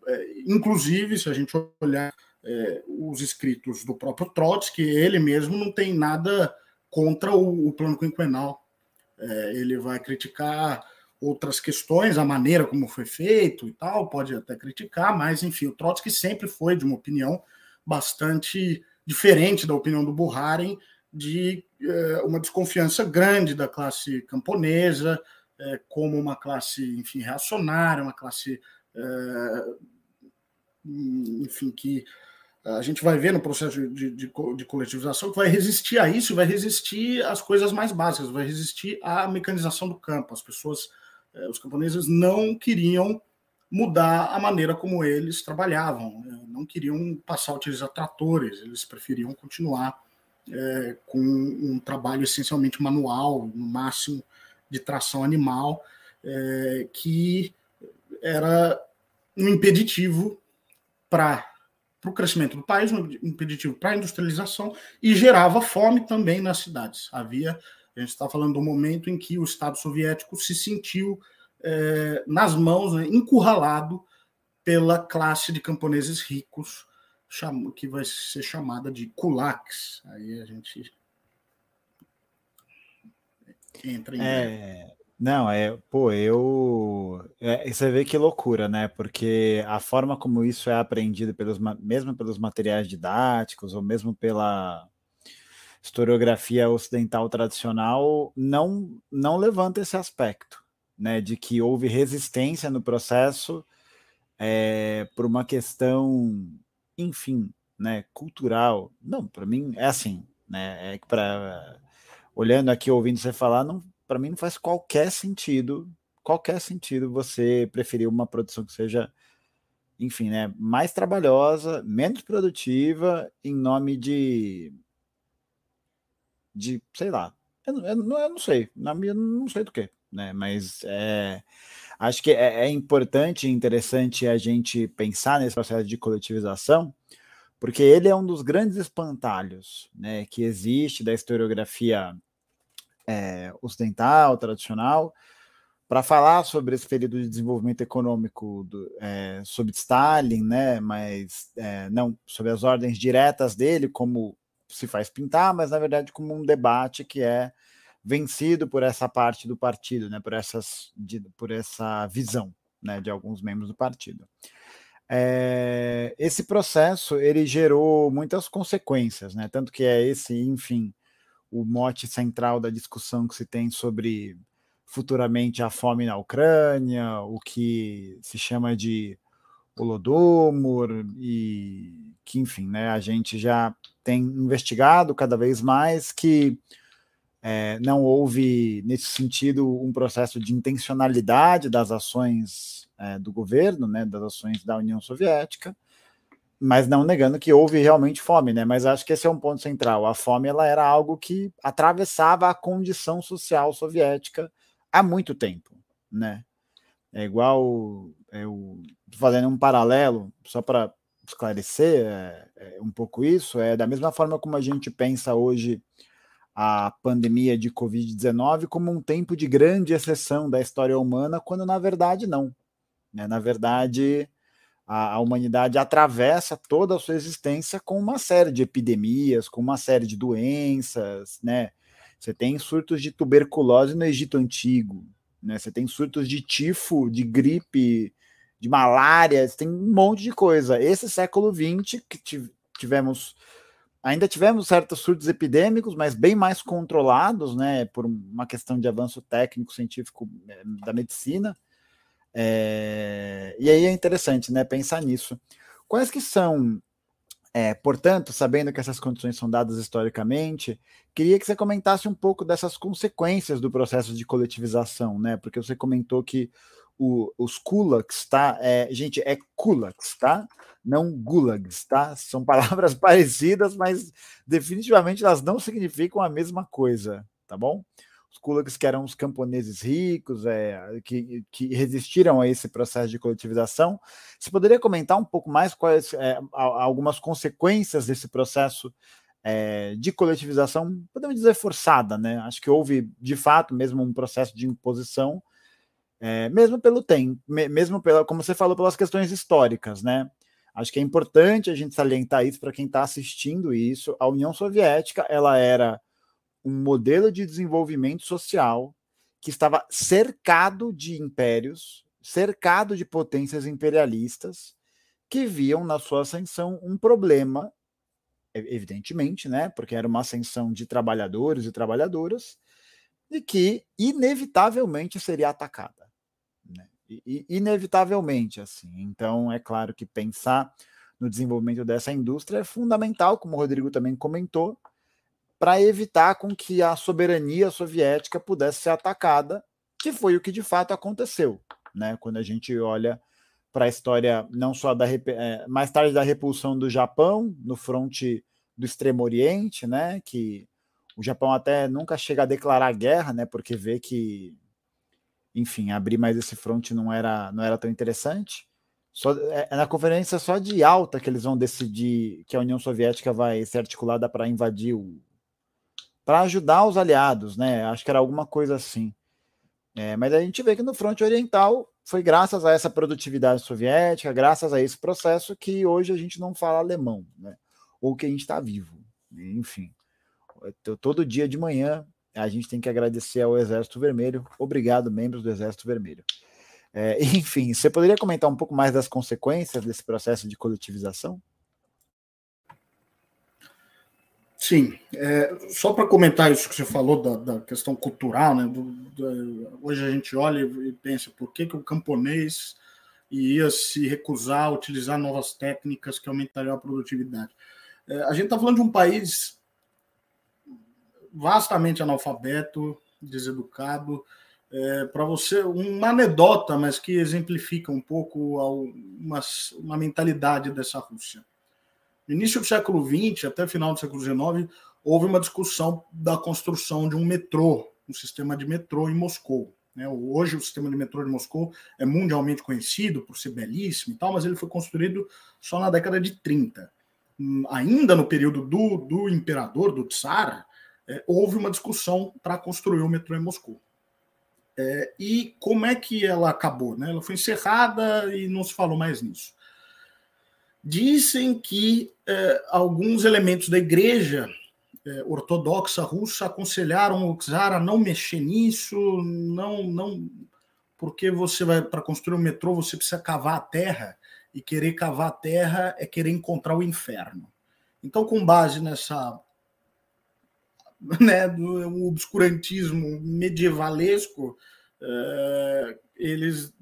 Speaker 2: é, inclusive, se a gente olhar é, os escritos do próprio Trotsky, ele mesmo não tem nada contra o, o plano quinquenal. É, ele vai criticar outras questões, a maneira como foi feito e tal, pode até criticar, mas enfim, o Trotsky sempre foi de uma opinião bastante diferente da opinião do Buharin de é, uma desconfiança grande da classe camponesa, é, como uma classe, enfim, reacionária, uma classe, é, enfim, que a gente vai ver no processo de, de, de, coletivização que vai resistir a isso, vai resistir às coisas mais básicas, vai resistir à mecanização do campo. As pessoas, os camponeses não queriam mudar a maneira como eles trabalhavam, né? não queriam passar a utilizar tratores, eles preferiam continuar é, com um trabalho essencialmente manual, no máximo de tração animal, é, que era um impeditivo para o crescimento do país, um impeditivo para a industrialização e gerava fome também nas cidades. Havia, a gente está falando do momento em que o Estado soviético se sentiu é, nas mãos, né, encurralado pela classe de camponeses ricos que vai ser chamada de kulaks. Aí a gente entra em.
Speaker 1: É, não, é, pô, eu. É, você vê que loucura, né? Porque a forma como isso é aprendido, pelos, mesmo pelos materiais didáticos, ou mesmo pela historiografia ocidental tradicional, não, não levanta esse aspecto, né? De que houve resistência no processo é, por uma questão enfim, né, cultural. Não, para mim é assim, né? É que para olhando aqui, ouvindo você falar, para mim não faz qualquer sentido, qualquer sentido você preferir uma produção que seja, enfim, né, mais trabalhosa, menos produtiva, em nome de, de, sei lá, eu, eu, eu não sei, na minha não sei do que, né? Mas é Acho que é, é importante e interessante a gente pensar nesse processo de coletivização, porque ele é um dos grandes espantalhos né, que existe da historiografia é, ocidental, tradicional, para falar sobre esse período de desenvolvimento econômico do, é, Stalin, né, mas é, não sobre as ordens diretas dele, como se faz pintar, mas na verdade como um debate que é vencido por essa parte do partido, né, por, essas, de, por essa visão né, de alguns membros do partido. É, esse processo ele gerou muitas consequências, né, tanto que é esse, enfim, o mote central da discussão que se tem sobre futuramente a fome na Ucrânia, o que se chama de Holodomor, e que, enfim, né, a gente já tem investigado cada vez mais que é, não houve, nesse sentido, um processo de intencionalidade das ações é, do governo, né, das ações da União Soviética, mas não negando que houve realmente fome, né? Mas acho que esse é um ponto central. A fome ela era algo que atravessava a condição social soviética há muito tempo, né? É igual eu fazendo um paralelo só para esclarecer é, é um pouco isso, é da mesma forma como a gente pensa hoje a pandemia de Covid-19 como um tempo de grande exceção da história humana, quando na verdade não. Né? Na verdade, a, a, humanidade atravessa toda a sua existência com uma série de epidemias, com uma série de doenças, né? Você tem surtos de tuberculose no Egito Antigo, né? Você tem surtos de tifo, de gripe, de malária, você tem um monte de coisa. Esse século XX que tivemos ainda tivemos certos surtos epidêmicos, mas bem mais controlados, né, por uma questão de avanço técnico científico eh, da medicina. É, e aí é interessante, né, pensar nisso. Quais que são, é, portanto, sabendo que essas condições são dadas historicamente, queria que você comentasse um pouco dessas consequências do processo de coletivização, né? Porque você comentou que o, os kulaks, tá? É, gente, é kulaks, tá? Não gulags, tá? São *laughs* palavras parecidas, mas definitivamente elas não significam a mesma coisa, tá bom? Os kulaks que eram os camponeses ricos, é, que, que resistiram a esse processo de coletivização. Você poderia comentar um pouco mais quais é, algumas consequências desse processo é, de coletivização, podemos dizer forçada, né? Acho que houve, de fato, mesmo um processo de imposição, é, mesmo pelo tempo, mesmo pela, como você falou, pelas questões históricas, né? Acho que é importante a gente salientar isso para quem está assistindo isso. A União Soviética ela era um modelo de desenvolvimento social que estava cercado de impérios, cercado de potências imperialistas que viam na sua ascensão um problema, evidentemente, né? Porque era uma ascensão de trabalhadores e trabalhadoras e que inevitavelmente seria atacada inevitavelmente assim. Então, é claro que pensar no desenvolvimento dessa indústria é fundamental, como o Rodrigo também comentou, para evitar com que a soberania soviética pudesse ser atacada, que foi o que de fato aconteceu, né? Quando a gente olha para a história não só da é, mais tarde da repulsão do Japão no fronte do Extremo Oriente, né? Que o Japão até nunca chega a declarar guerra, né? Porque vê que enfim, abrir mais esse front não era, não era tão interessante. Só, é, é na conferência só de alta que eles vão decidir que a União Soviética vai ser articulada para invadir o. para ajudar os aliados, né? Acho que era alguma coisa assim. É, mas a gente vê que no fronte oriental foi graças a essa produtividade soviética, graças a esse processo, que hoje a gente não fala alemão, né? Ou que a gente está vivo. Enfim, todo dia de manhã a gente tem que agradecer ao Exército Vermelho. Obrigado, membros do Exército Vermelho. É, *laughs* enfim, você poderia comentar um pouco mais das consequências desse processo de coletivização?
Speaker 2: Sim, é, só para comentar isso que você falou da, da questão cultural, né? Do, do, hoje a gente olha e pensa por que, que o camponês ia se recusar a utilizar novas técnicas que aumentariam a produtividade. É, a gente está falando de um país vastamente analfabeto, deseducado. É, para você, uma anedota, mas que exemplifica um pouco uma, uma mentalidade dessa Rússia. No início do século XX, até final do século XIX, houve uma discussão da construção de um metrô, um sistema de metrô em Moscou. Né? Hoje o sistema de metrô de Moscou é mundialmente conhecido por ser belíssimo e tal, mas ele foi construído só na década de 30. Hum, ainda no período do, do imperador, do Tsar, é, houve uma discussão para construir o metrô em Moscou. É, e como é que ela acabou? Né? Ela foi encerrada e não se falou mais nisso. Dizem que é, alguns elementos da igreja é, ortodoxa russa aconselharam o czar a não mexer nisso, não, não, porque você vai para construir um metrô você precisa cavar a terra e querer cavar a terra é querer encontrar o inferno. Então, com base nessa né, do obscurantismo medievalesco, é, eles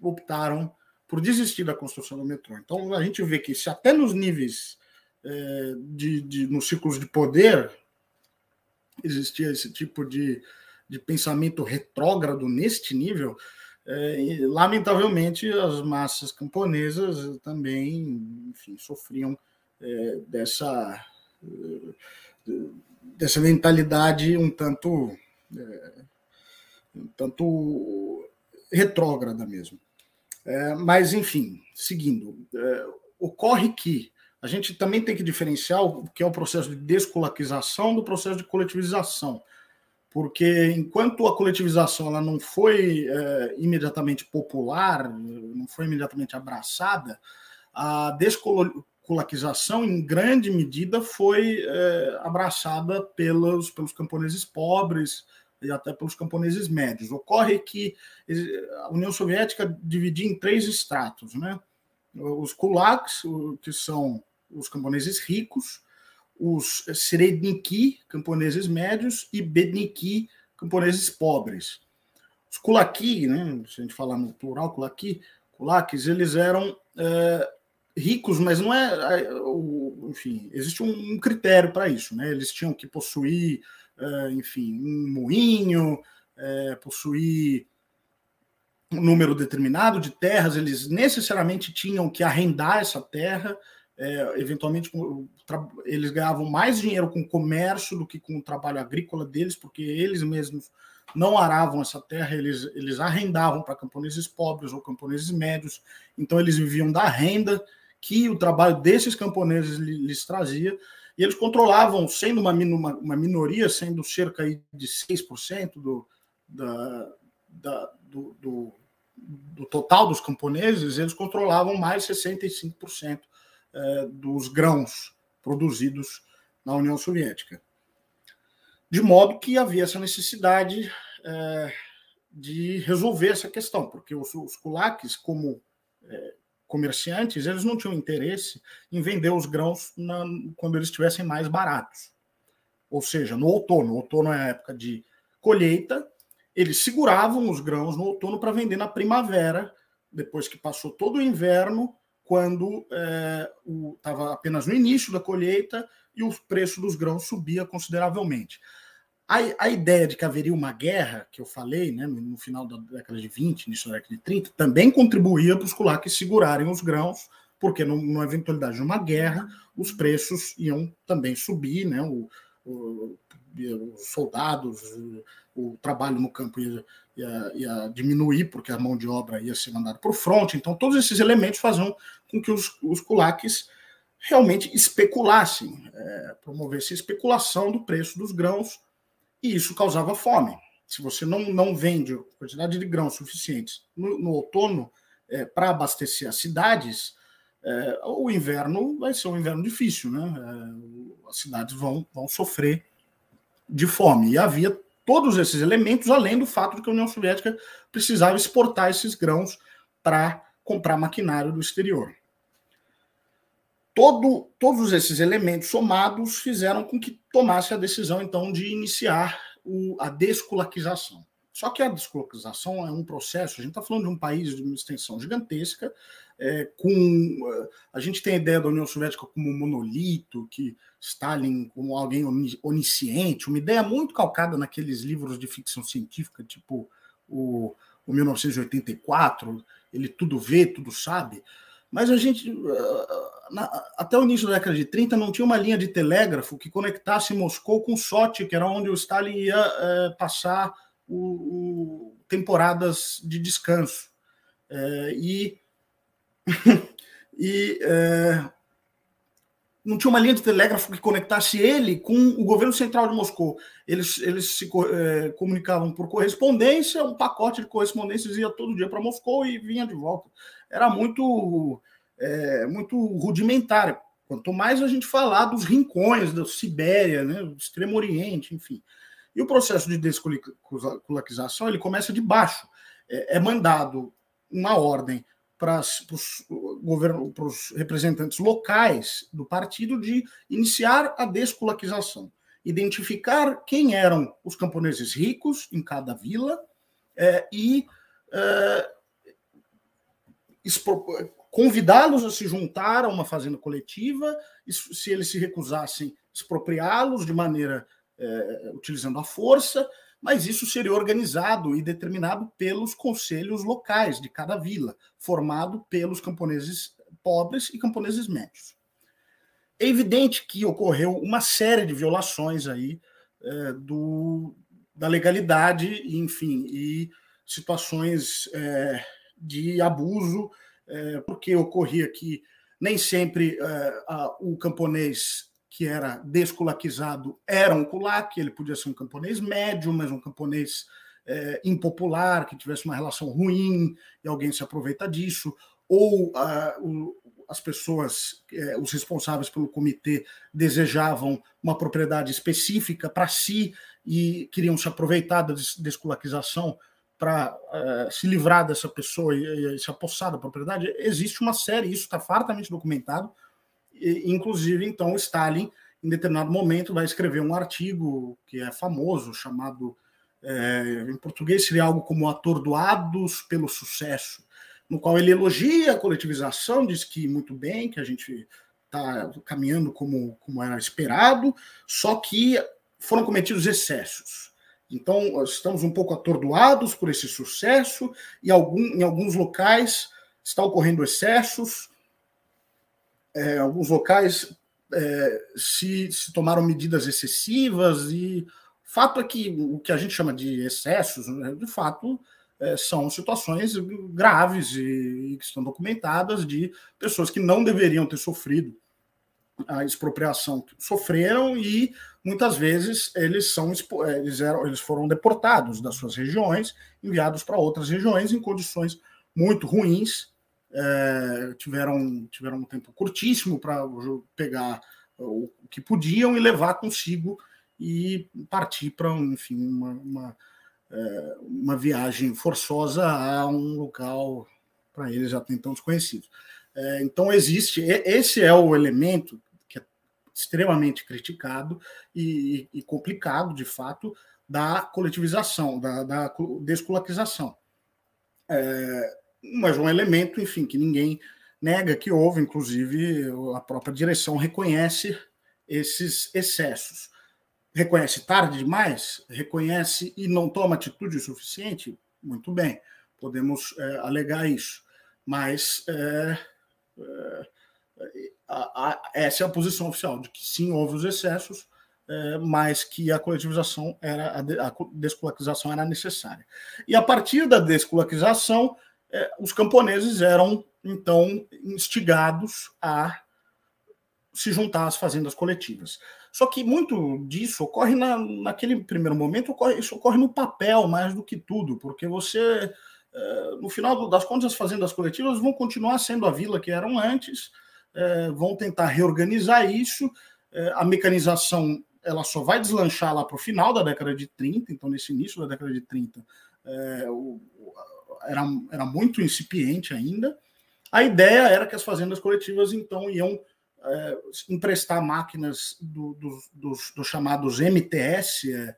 Speaker 2: optaram por desistir da construção do metrô. Então a gente vê que se até nos níveis é, de, de, nos ciclos de poder existia esse tipo de, de pensamento retrógrado neste nível, é, lamentavelmente as massas camponesas também, enfim, sofriam é, dessa dessa mentalidade um tanto é, um tanto retrógrada mesmo. É, mas, enfim, seguindo, é, ocorre que a gente também tem que diferenciar o que é o processo de descolaquização do processo de coletivização. Porque enquanto a coletivização ela não foi é, imediatamente popular, não foi imediatamente abraçada, a descolaquização, em grande medida, foi é, abraçada pelos, pelos camponeses pobres, e até pelos camponeses médios. Ocorre que a União Soviética dividia em três estratos, né? Os kulaks, que são os camponeses ricos, os seredniki, camponeses médios, e bedniki, camponeses pobres. Os kulaki, né, se a gente falar no plural, kulaki, kulakis, eles eram é, ricos, mas não é, é enfim, existe um critério para isso, né? Eles tinham que possuir enfim, um moinho, é, possuir um número determinado de terras, eles necessariamente tinham que arrendar essa terra, é, eventualmente eles ganhavam mais dinheiro com o comércio do que com o trabalho agrícola deles, porque eles mesmos não aravam essa terra, eles, eles arrendavam para camponeses pobres ou camponeses médios, então eles viviam da renda que o trabalho desses camponeses lhes trazia, e eles controlavam, sendo uma, uma, uma minoria, sendo cerca de 6% do, da, da, do, do, do, total dos camponeses, eles controlavam mais 65% é, dos grãos produzidos na União Soviética. De modo que havia essa necessidade é, de resolver essa questão, porque os, os kulaks, como é, comerciantes, eles não tinham interesse em vender os grãos na, quando eles estivessem mais baratos. Ou seja, no outono. Outono é a época de colheita. Eles seguravam os grãos no outono para vender na primavera, depois que passou todo o inverno, quando estava é, apenas no início da colheita e o preço dos grãos subia consideravelmente. A, a, ideia de que haveria uma guerra, que eu falei né, no, no, final da década de 20, início da década de 30, também contribuía para os kulaks segurarem os grãos, porque na eventualidade de uma guerra, os preços iam também subir, né, o, o, os soldados, o, trabalho no campo ia, ia, ia, diminuir, porque a mão de obra ia ser mandada para o fronte. Então, todos esses elementos faziam com que os, os kulaks realmente especulassem, é, promovessem especulação do preço dos grãos e isso causava fome. Se você não, não vende quantidade de grãos suficientes no, no outono é, para abastecer as cidades, é, o inverno vai ser um inverno difícil, né? É, as cidades vão, vão sofrer de fome. E havia todos esses elementos, além do fato de que a União Soviética precisava exportar esses grãos para comprar maquinário do exterior. Todo, todos esses elementos somados fizeram com que tomasse a decisão, então, de iniciar o, a desculaquização. Só que a descolaquização é um processo, a gente está falando de um país de uma extensão gigantesca, é, com a gente tem a ideia da União Soviética como um monolito, que Stalin como alguém onisciente, uma ideia muito calcada naqueles livros de ficção científica, tipo o, o 1984, ele tudo vê, tudo sabe. Mas a gente, ah, na, até o início da década de 30, não tinha uma linha de telégrafo que conectasse Moscou com Sochi, que era onde o Stalin ia é, passar o, o temporadas de descanso. É, e *laughs* e é, não tinha uma linha de telégrafo que conectasse ele com o governo central de Moscou. Eles, eles se é, comunicavam por correspondência, um pacote de correspondências ia todo dia para Moscou e vinha de volta. Era muito, é, muito rudimentar. Quanto mais a gente falar dos rincões da Sibéria, né, do Extremo Oriente, enfim. E o processo de desculaquização ele começa de baixo. É, é mandado uma ordem para os representantes locais do partido de iniciar a desculaquização, identificar quem eram os camponeses ricos em cada vila é, e é, convidá-los a se juntar a uma fazenda coletiva, se eles se recusassem, expropriá-los de maneira é, utilizando a força, mas isso seria organizado e determinado pelos conselhos locais de cada vila, formado pelos camponeses pobres e camponeses médios. É evidente que ocorreu uma série de violações aí é, do, da legalidade, enfim, e situações é, de abuso, é, porque ocorria que nem sempre é, a, o camponês que era desculaquizado era um culac, ele podia ser um camponês médio, mas um camponês é, impopular, que tivesse uma relação ruim e alguém se aproveita disso, ou uh, o, as pessoas, é, os responsáveis pelo comitê, desejavam uma propriedade específica para si e queriam se aproveitar da desculaquização para uh, se livrar dessa pessoa e, e se apossar da propriedade. Existe uma série, isso está fartamente documentado, inclusive, então, Stalin, em determinado momento, vai escrever um artigo que é famoso, chamado, é, em português seria algo como Atordoados pelo Sucesso, no qual ele elogia a coletivização, diz que muito bem, que a gente está caminhando como, como era esperado, só que foram cometidos excessos. Então, estamos um pouco atordoados por esse sucesso, e algum, em alguns locais está ocorrendo excessos, é, alguns locais é, se, se, tomaram medidas excessivas e fato é que o que a gente chama de excessos, né, de fato, é, são situações graves e, e, que estão documentadas de pessoas que não deveriam ter sofrido a expropriação sofreram e muitas vezes eles são eles eram eles foram deportados das suas regiões enviados para outras regiões em condições muito ruins é, tiveram, tiveram um tempo curtíssimo para pegar o que podiam e levar consigo e partir para, enfim, uma, uma, é, uma, viagem forçosa a um local para eles até então desconhecido. É, então existe, esse é o elemento que é extremamente criticado e, e complicado, de fato, da coletivização, da, da desculaquização. É, mas um elemento, enfim, que ninguém nega que houve, inclusive a própria direção reconhece esses excessos. Reconhece tarde demais? Reconhece e não toma atitude suficiente? Muito bem, podemos é, alegar isso. Mas é, é, a, a, essa é a posição oficial, de que sim, houve os excessos, é, mas que a coletivização era, a, a desculaquização era necessária. E a partir da desculaquização, é, os camponeses eram então instigados a se juntar às fazendas coletivas. Só que muito disso ocorre na, naquele primeiro momento, ocorre, isso ocorre no papel mais do que tudo, porque você, é, no final das contas, as fazendas coletivas vão continuar sendo a vila que eram antes, é, vão tentar reorganizar isso, a mecanização ela só vai deslanchar lá para o final da década de 30, então nesse início da década de 30, o, era, era muito incipiente ainda. A ideia era que as fazendas coletivas, então, iam é, emprestar máquinas do, do, dos, dos, chamados MTS, é,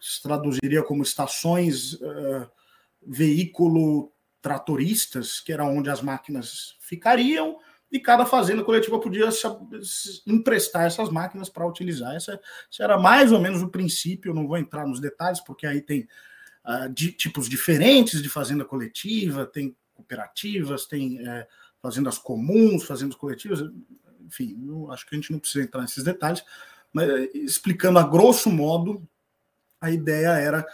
Speaker 2: se traduziria como estações é, veículo tratoristas, que era onde as máquinas ficariam, e cada fazenda coletiva podia se, emprestar essas máquinas para utilizar. Essa, esse era mais ou menos o princípio, não vou entrar nos detalhes, porque aí tem uh, de tipos diferentes de fazenda coletiva, tem cooperativas, tem é, fazendas comuns, fazendas coletivas, enfim, acho que a gente não precisa entrar nesses detalhes, mas explicando a grosso modo, a ideia era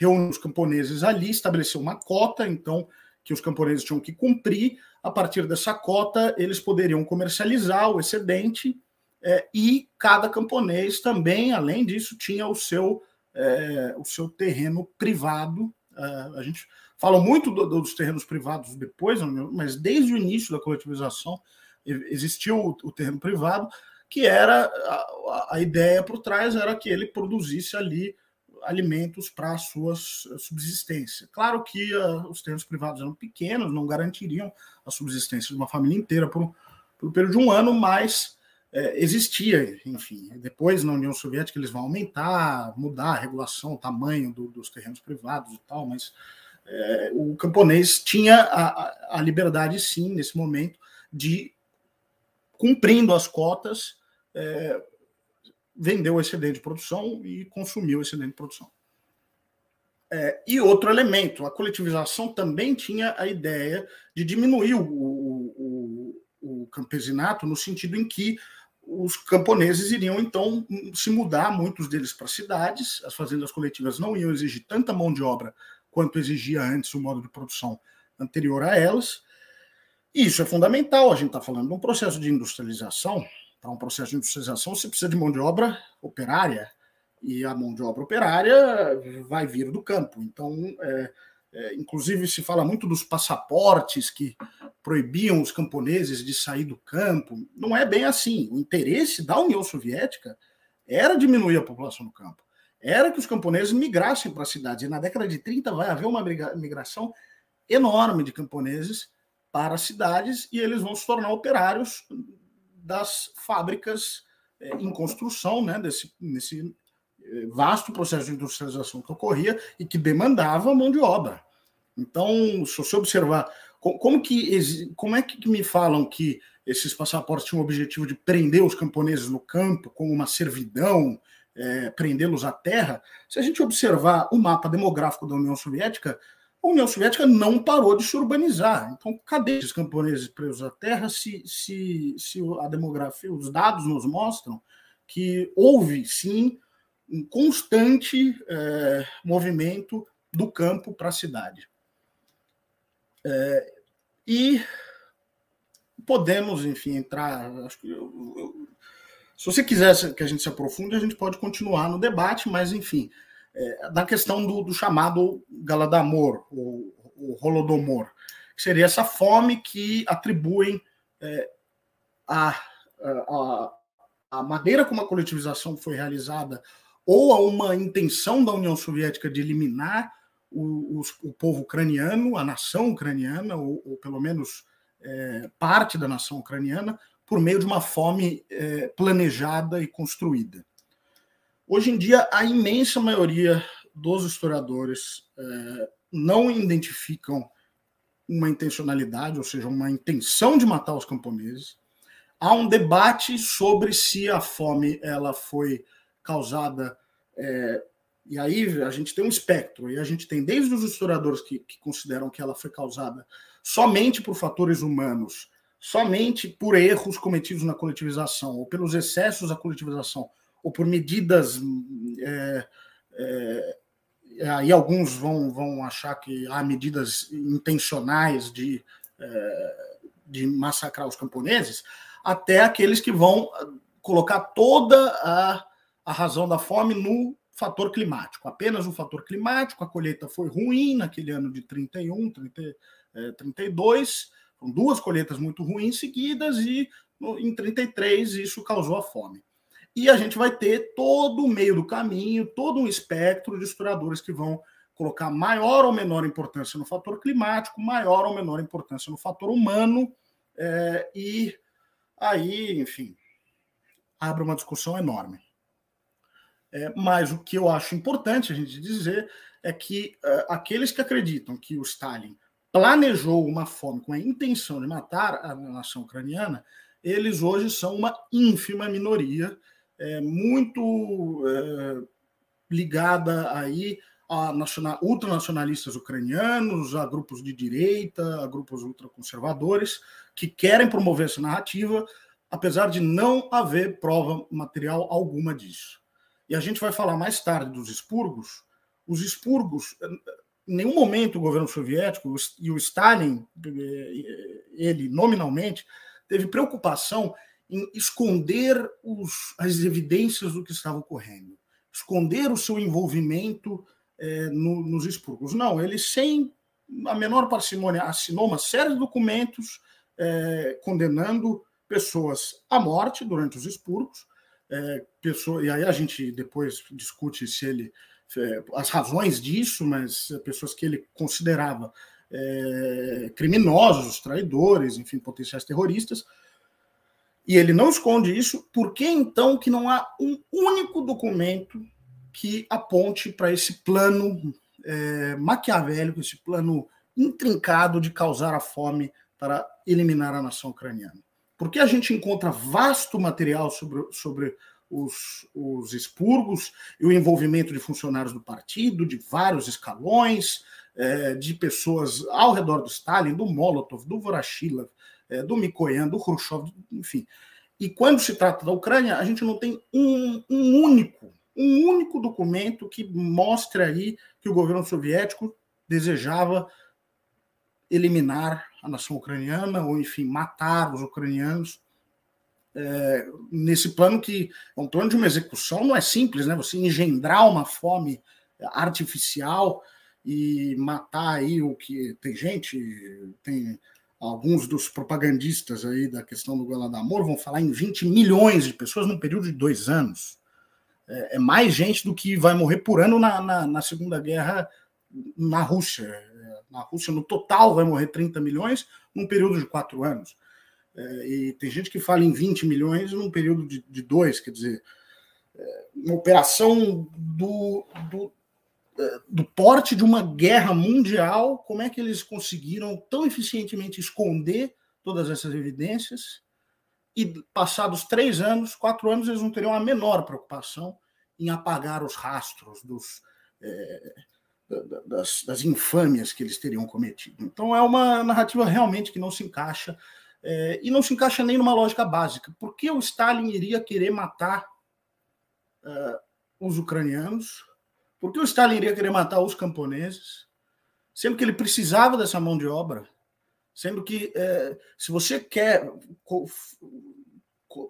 Speaker 2: reúne os camponeses ali, estabeleceu uma cota, então, que os camponeses tinham que cumprir. A partir dessa cota, eles poderiam comercializar o excedente é, e cada camponês também, além disso, tinha o seu, é, o seu terreno privado. É, a gente fala muito do, dos terrenos privados depois, mas desde o início da coletivização existiu o, o terreno privado, que era a, a ideia por trás era que ele produzisse ali alimentos para a sua subsistência. Claro que uh, os terrenos privados eram pequenos, não garantiriam a subsistência de uma família inteira por, por um período de um ano, mas é, existia, enfim. Depois, na União Soviética, eles vão aumentar, mudar a regulação, o tamanho do, dos terrenos privados e tal, mas é, o camponês tinha a, a, liberdade, sim, nesse momento, de, cumprindo as cotas, é, vendeu o excedente de produção e consumiu o excedente de produção. É, e outro elemento, a coletivização também tinha a ideia de diminuir o, o, o, o campesinato no sentido em que os camponeses iriam então se mudar, muitos deles para cidades, as fazendas coletivas não iam exigir tanta mão de obra quanto exigia antes o modo de produção anterior a elas. E isso é fundamental, a gente está falando de um processo de industrialização, para um processo de industrialização, você precisa de mão de obra operária, e a mão de obra operária vai vir do campo. Então, é, é, inclusive, se fala muito dos passaportes que proibiam os camponeses de sair do campo. Não é bem assim. O interesse da União Soviética era diminuir a população no campo. Era que os camponeses migrassem para as cidades. E na década de 30 vai haver uma migração enorme de camponeses para as cidades e eles vão se tornar operários das fábricas é, em construção, né, desse, nesse vasto processo de industrialização que ocorria e que demandava mão de obra. Então, se você observar, como, que, como é que me falam que esses passaportes tinham o objetivo de prender os camponeses no campo, como uma servidão, é, prendê-los à terra? Se a gente observar o mapa demográfico da União Soviética, a União Soviética não parou de se urbanizar. Então, cadê esses camponeses presos à terra se, se, se a demografia, os dados nos mostram que houve, sim, um constante é, movimento do campo para a cidade. É, e podemos, enfim, entrar. Eu, eu, se você quiser que a gente se aprofunde, a gente pode continuar no debate, mas, enfim, é, da questão do, do chamado Galadamor, ou, o Holodomor, que seria essa fome que atribuem é, a, a, a maneira como a coletivização foi realizada ou a uma intenção da União Soviética de eliminar o, o, povo ucraniano, a nação ucraniana, ou, ou pelo menos é, parte da nação ucraniana, por meio de uma fome é, planejada e construída. Hoje em dia, a imensa maioria dos historiadores é, não identificam uma intencionalidade, ou seja, uma intenção de matar os camponeses. Há um debate sobre se a fome ela foi causada. É, e aí a gente tem um espectro, e a gente tem desde os historiadores que, que consideram que ela foi causada somente por fatores humanos, somente por erros cometidos na coletivização, ou pelos excessos da coletivização, ou por medidas. É, é, aí alguns vão, vão achar que há medidas intencionais de, é, de massacrar os camponeses, até aqueles que vão colocar toda a, a razão da fome no fator climático. Apenas o fator climático, a colheita foi ruim naquele ano de 31, 30, 32, foram duas colheitas muito ruins seguidas e no, em 33 isso causou a fome. E a gente vai ter todo o meio do caminho, todo um espectro de historiadores que vão colocar maior ou menor importância no fator climático, maior ou menor importância no fator humano, é, e aí, enfim, abre uma discussão enorme. É, mas o que eu acho importante a gente dizer é que é, aqueles que acreditam que o Stalin planejou uma fome com a intenção de matar a nação ucraniana, eles hoje são uma ínfima minoria é, muito é, ligada aí a nacional, ultranacionalistas ucranianos, a grupos de direita, a grupos ultraconservadores, que querem promover essa narrativa, apesar de não haver prova material alguma disso. E a gente vai falar mais tarde dos expurgos. os expurgos, em nenhum momento o governo soviético e o Stalin, ele nominalmente, teve preocupação em esconder os, as evidências do que estava ocorrendo, esconder o seu envolvimento é, no, nos expurgos. Não, ele, sem a menor parcimônia, assinou uma série de documentos é, condenando pessoas à morte durante os expurgos. É, pessoa, e aí a gente depois discute se ele é, as razões disso, mas pessoas que ele considerava é, criminosos, traidores, enfim, potenciais terroristas. E ele não esconde isso. Por que então que não há um único documento que aponte para esse plano é, maquiavélico, esse plano intrincado de causar a fome para eliminar a nação ucraniana? Porque a gente encontra vasto material sobre, sobre os, os expurgos e o envolvimento de funcionários do partido, de vários escalões, é, de pessoas ao redor do Stalin, do Molotov, do Vorashilov, é, do Mikoyan, do Khrushchev, enfim. E quando se trata da Ucrânia, a gente não tem um, um único, um único documento que mostre aí que o governo soviético desejava eliminar a nação ucraniana, ou enfim, matar os ucranianos. É, nesse plano que é um plano de uma execução, não é simples, né? Você engendrar uma fome artificial e matar aí o que tem gente, tem alguns dos propagandistas aí da questão do Guadalajara vão falar em 20 milhões de pessoas num período de dois anos. É, é mais gente do que vai morrer por ano na, na, na Segunda Guerra na Rússia. É, na Rússia, no total, vai morrer 30 milhões num período de quatro anos. É, e tem gente que fala em 20 milhões num período de, de dois, quer dizer, é, uma operação do, do, do porte de uma guerra mundial, como é que eles conseguiram tão eficientemente esconder todas essas evidências? E passados três anos, quatro anos, eles não teriam a menor preocupação em apagar os rastros dos, é, das, das, infâmias que eles teriam cometido. Então é uma narrativa realmente que não se encaixa, é, e não se encaixa nem numa lógica básica. Por que o Stalin iria querer matar uh, os ucranianos por que o Stalin iria querer matar os camponeses, sendo que ele precisava dessa mão de obra? Sendo que, é, se você quer,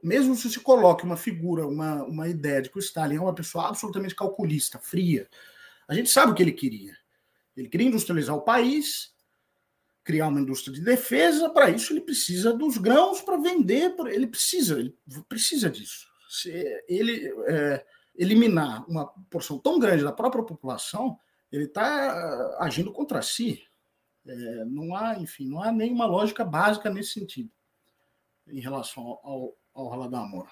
Speaker 2: mesmo se se coloque uma figura, uma, uma ideia de que o Stalin é uma pessoa absolutamente calculista, fria, a gente sabe o que ele queria. Ele queria industrializar o país, criar uma indústria de defesa, para isso ele precisa dos grãos para vender, ele precisa, ele precisa disso. Ele. É, eliminar uma porção tão grande da própria população, ele está ah, agindo contra si. É, não há, enfim, não há nenhuma lógica básica nesse sentido em relação ao, ao Holodomor.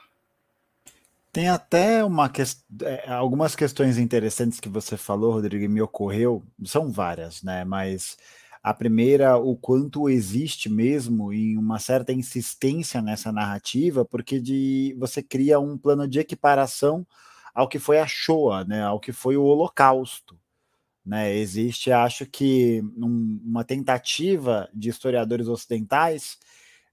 Speaker 1: Tem até uma que... É, algumas questões interessantes que você falou, Rodrigo, e me ocorreu, são várias, né? Mas a primeira, o quanto existe mesmo em uma certa insistência nessa narrativa, porque de você cria um plano de equiparação ao que foi a Shoah, né, ao que foi o Holocausto. Né? Existe, acho que, um, uma tentativa de historiadores ocidentais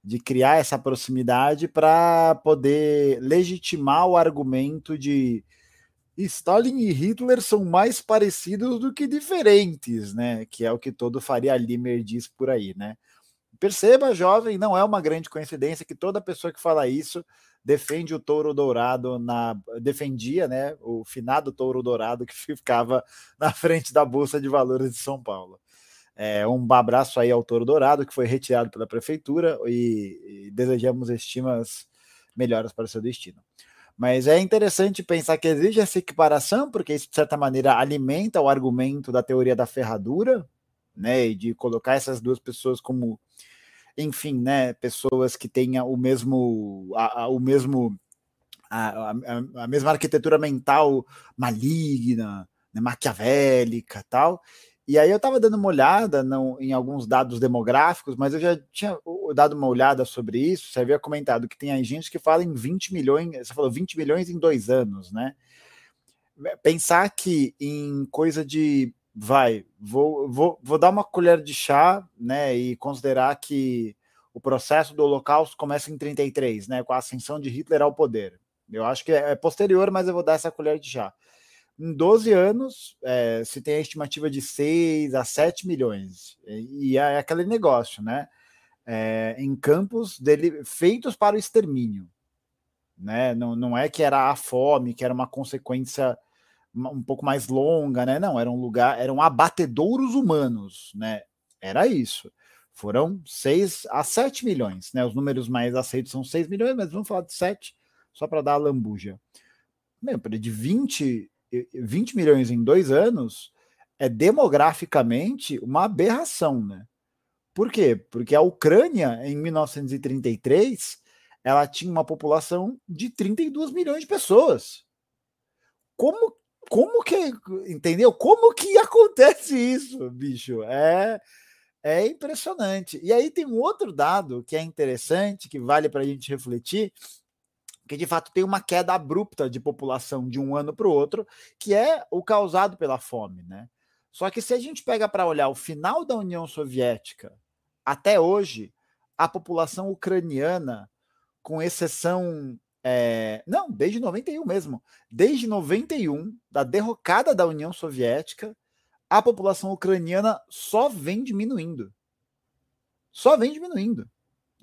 Speaker 1: de criar essa proximidade para poder legitimar o argumento de Stalin e Hitler são mais parecidos do que diferentes, né? Que é o que todo Faria Limer diz por aí, né? Perceba, jovem, não é uma grande coincidência que toda pessoa que fala isso defende o touro dourado na defendia, né, o finado touro dourado que *laughs* ficava na frente da bolsa de valores de São Paulo. É, um abraço aí ao touro dourado que foi retirado pela prefeitura e, e desejamos estimas melhoras para o seu destino. Mas é interessante pensar que existe essa equiparação, porque isso, de certa maneira, alimenta o argumento da teoria da ferradura, né? E de colocar essas duas pessoas como enfim, né, pessoas que tenham o mesmo, a, a, o mesmo a, a, mesma arquitetura mental maligna, né, maquiavélica tal. E aí eu estava dando uma olhada no, em alguns dados demográficos, mas eu já tinha dado uma olhada sobre isso. Você havia comentado que tem gente que fala em 20 milhões, você falou 20 milhões em dois anos, né? Pensar que em coisa de vai, vou, vou, vou dar uma colher de chá, né, e considerar que o processo do Holocausto começa em 33, né, com a ascensão de Hitler ao poder. Eu acho que é posterior, mas eu vou dar essa colher de chá. Em 12 anos, é, se tem a estimativa de 6 a 7 milhões. E é aquele negócio, né? É, em campos dele, feitos para o extermínio. Né? Não, não é que era a fome, que era uma consequência um pouco mais longa, né? Não, era um lugar, eram abatedouros humanos, né? Era isso. Foram 6 a 7 milhões, né? Os números mais aceitos são 6 milhões, mas vamos falar de 7 só para dar a lambuja. Meu, de 20 20 milhões em dois anos é demograficamente uma aberração, né? Por quê? Porque a Ucrânia, em 1933, ela tinha uma população de 32 milhões de pessoas. Como, como que, entendeu? Como que acontece isso, bicho? É, é impressionante. E aí tem um outro dado que é interessante, que vale para a gente refletir, que de fato tem uma queda abrupta de população de um ano para o outro, que é o causado pela fome, né? Só que se a gente pega para olhar o final da União Soviética até hoje, a população ucraniana, com exceção. É, não, desde 91 mesmo. Desde 91, da derrocada da União Soviética, a população ucraniana só vem diminuindo. Só vem diminuindo.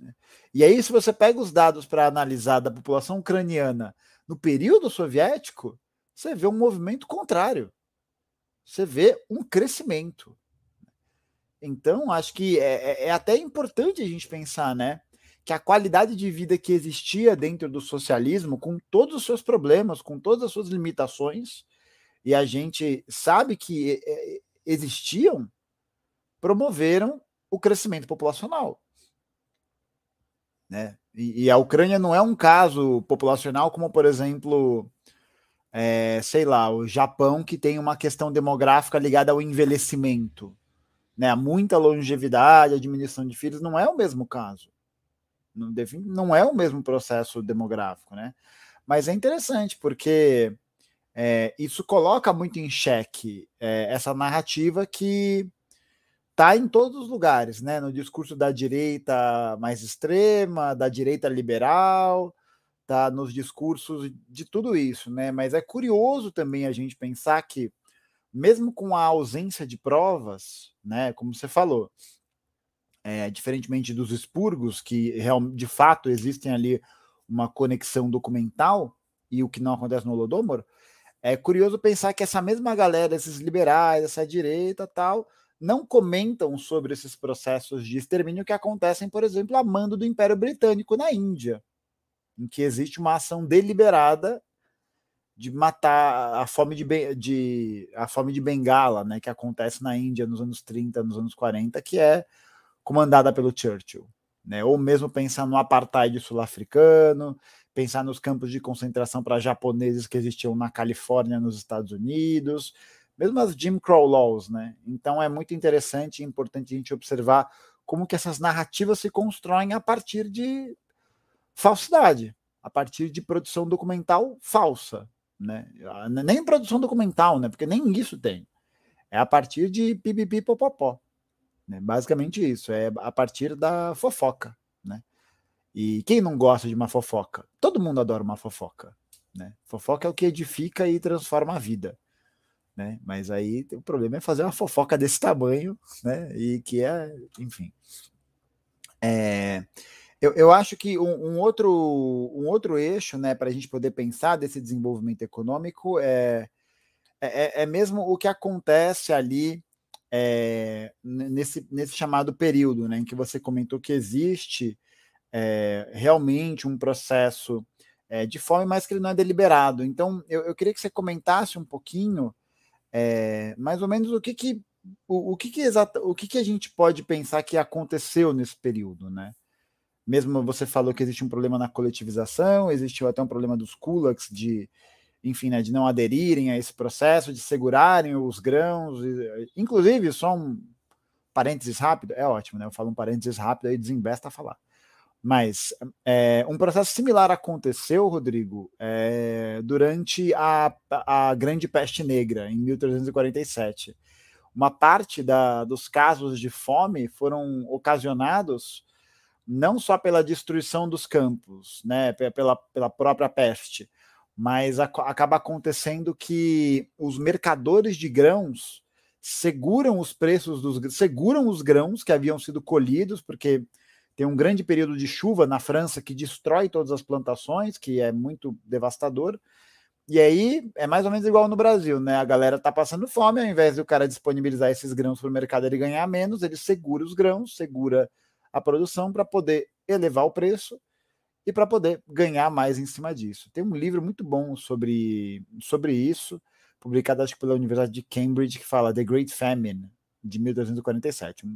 Speaker 1: Né? E aí, se você pega os dados para analisar da população ucraniana no período soviético, você vê um movimento contrário. Você vê um crescimento. Então, acho que é, é, é até importante a gente pensar, né? Que a qualidade de vida que existia dentro do socialismo, com todos os seus problemas, com todas as suas limitações, e a gente sabe que é, existiam, promoveram o crescimento populacional. Né? E, e, a Ucrânia não é um caso populacional como, por exemplo, é, sei lá, o Japão, que tem uma questão demográfica ligada ao envelhecimento. Né? Muita longevidade, administração de filhos, não é o mesmo caso. Não, não é o mesmo processo demográfico, né? Mas é interessante, porque é, isso coloca muito em xeque é, essa narrativa que está em todos os lugares, né? No discurso da direita mais extrema, da direita liberal, tá nos discursos de tudo isso, né? Mas é curioso também a gente pensar que, mesmo com a ausência de provas, né? Como você falou, é, diferentemente dos expurgos, que de fato existem ali uma conexão documental, e o que não acontece no Holodomor, é curioso pensar que essa mesma galera, esses liberais, essa direita tal, não comentam sobre esses processos de extermínio que acontecem, por exemplo, a mando do Império Britânico na Índia, em que existe uma ação deliberada de matar a fome de, de, a fome de Bengala, né, que acontece na Índia nos anos 30, nos anos 40, que é comandada pelo Churchill. Né? Ou mesmo pensar no apartheid sul-africano, pensar nos campos de concentração para japoneses que existiam na Califórnia, nos Estados Unidos, mesmo as Jim Crow Laws, né? Então é muito interessante e importante a gente observar como que essas narrativas se constroem a partir de falsidade, a partir de produção documental falsa, né? Nem produção documental, né? Porque nem isso tem. É a partir de pipipi popopó, né? Basicamente isso, é a partir da fofoca, né? E quem não gosta de uma fofoca? Todo mundo adora uma fofoca, né? Fofoca é o que edifica e transforma a vida né? Mas aí o problema é fazer uma fofoca desse tamanho, né? E que é, enfim. É, eu, eu acho que um, um, outro, um outro eixo, né, para a gente poder pensar desse desenvolvimento econômico é, é, é, é mesmo o que acontece ali é, nesse, nesse chamado período, né, em que você comentou que existe é, realmente um processo é, de fome, mas que ele não é deliberado. Então, eu, eu queria que você comentasse um pouquinho é, mais ou menos o que que o, o que que exata, o que que a gente pode pensar que aconteceu nesse período, né? Mesmo você falou que existe um problema na coletivização, existiu até um problema dos kulaks de, enfim, né, de não aderirem a esse processo, de segurarem os grãos, inclusive só um parênteses rápido, é ótimo, né? Eu falo um parênteses rápido aí desembesta a falar. Mas é, um processo similar aconteceu, Rodrigo, é, durante a, a Grande Peste Negra, em 1347. Uma parte da, dos casos de fome foram ocasionados não só pela destruição dos campos, né, pela, pela própria peste, mas acaba acontecendo que os mercadores de grãos seguram os preços dos seguram os grãos que haviam sido colhidos, porque tem um grande período de chuva na França que destrói todas as plantações, que é muito devastador. E aí é mais ou menos igual no Brasil, né? A galera tá passando fome, ao invés do cara disponibilizar esses grãos para o mercado ele ganhar menos, ele segura os grãos, segura a produção para poder elevar o preço e para poder ganhar mais em cima disso. Tem um livro muito bom sobre, sobre isso, publicado acho que pela Universidade de Cambridge, que fala The Great Famine, de 1247.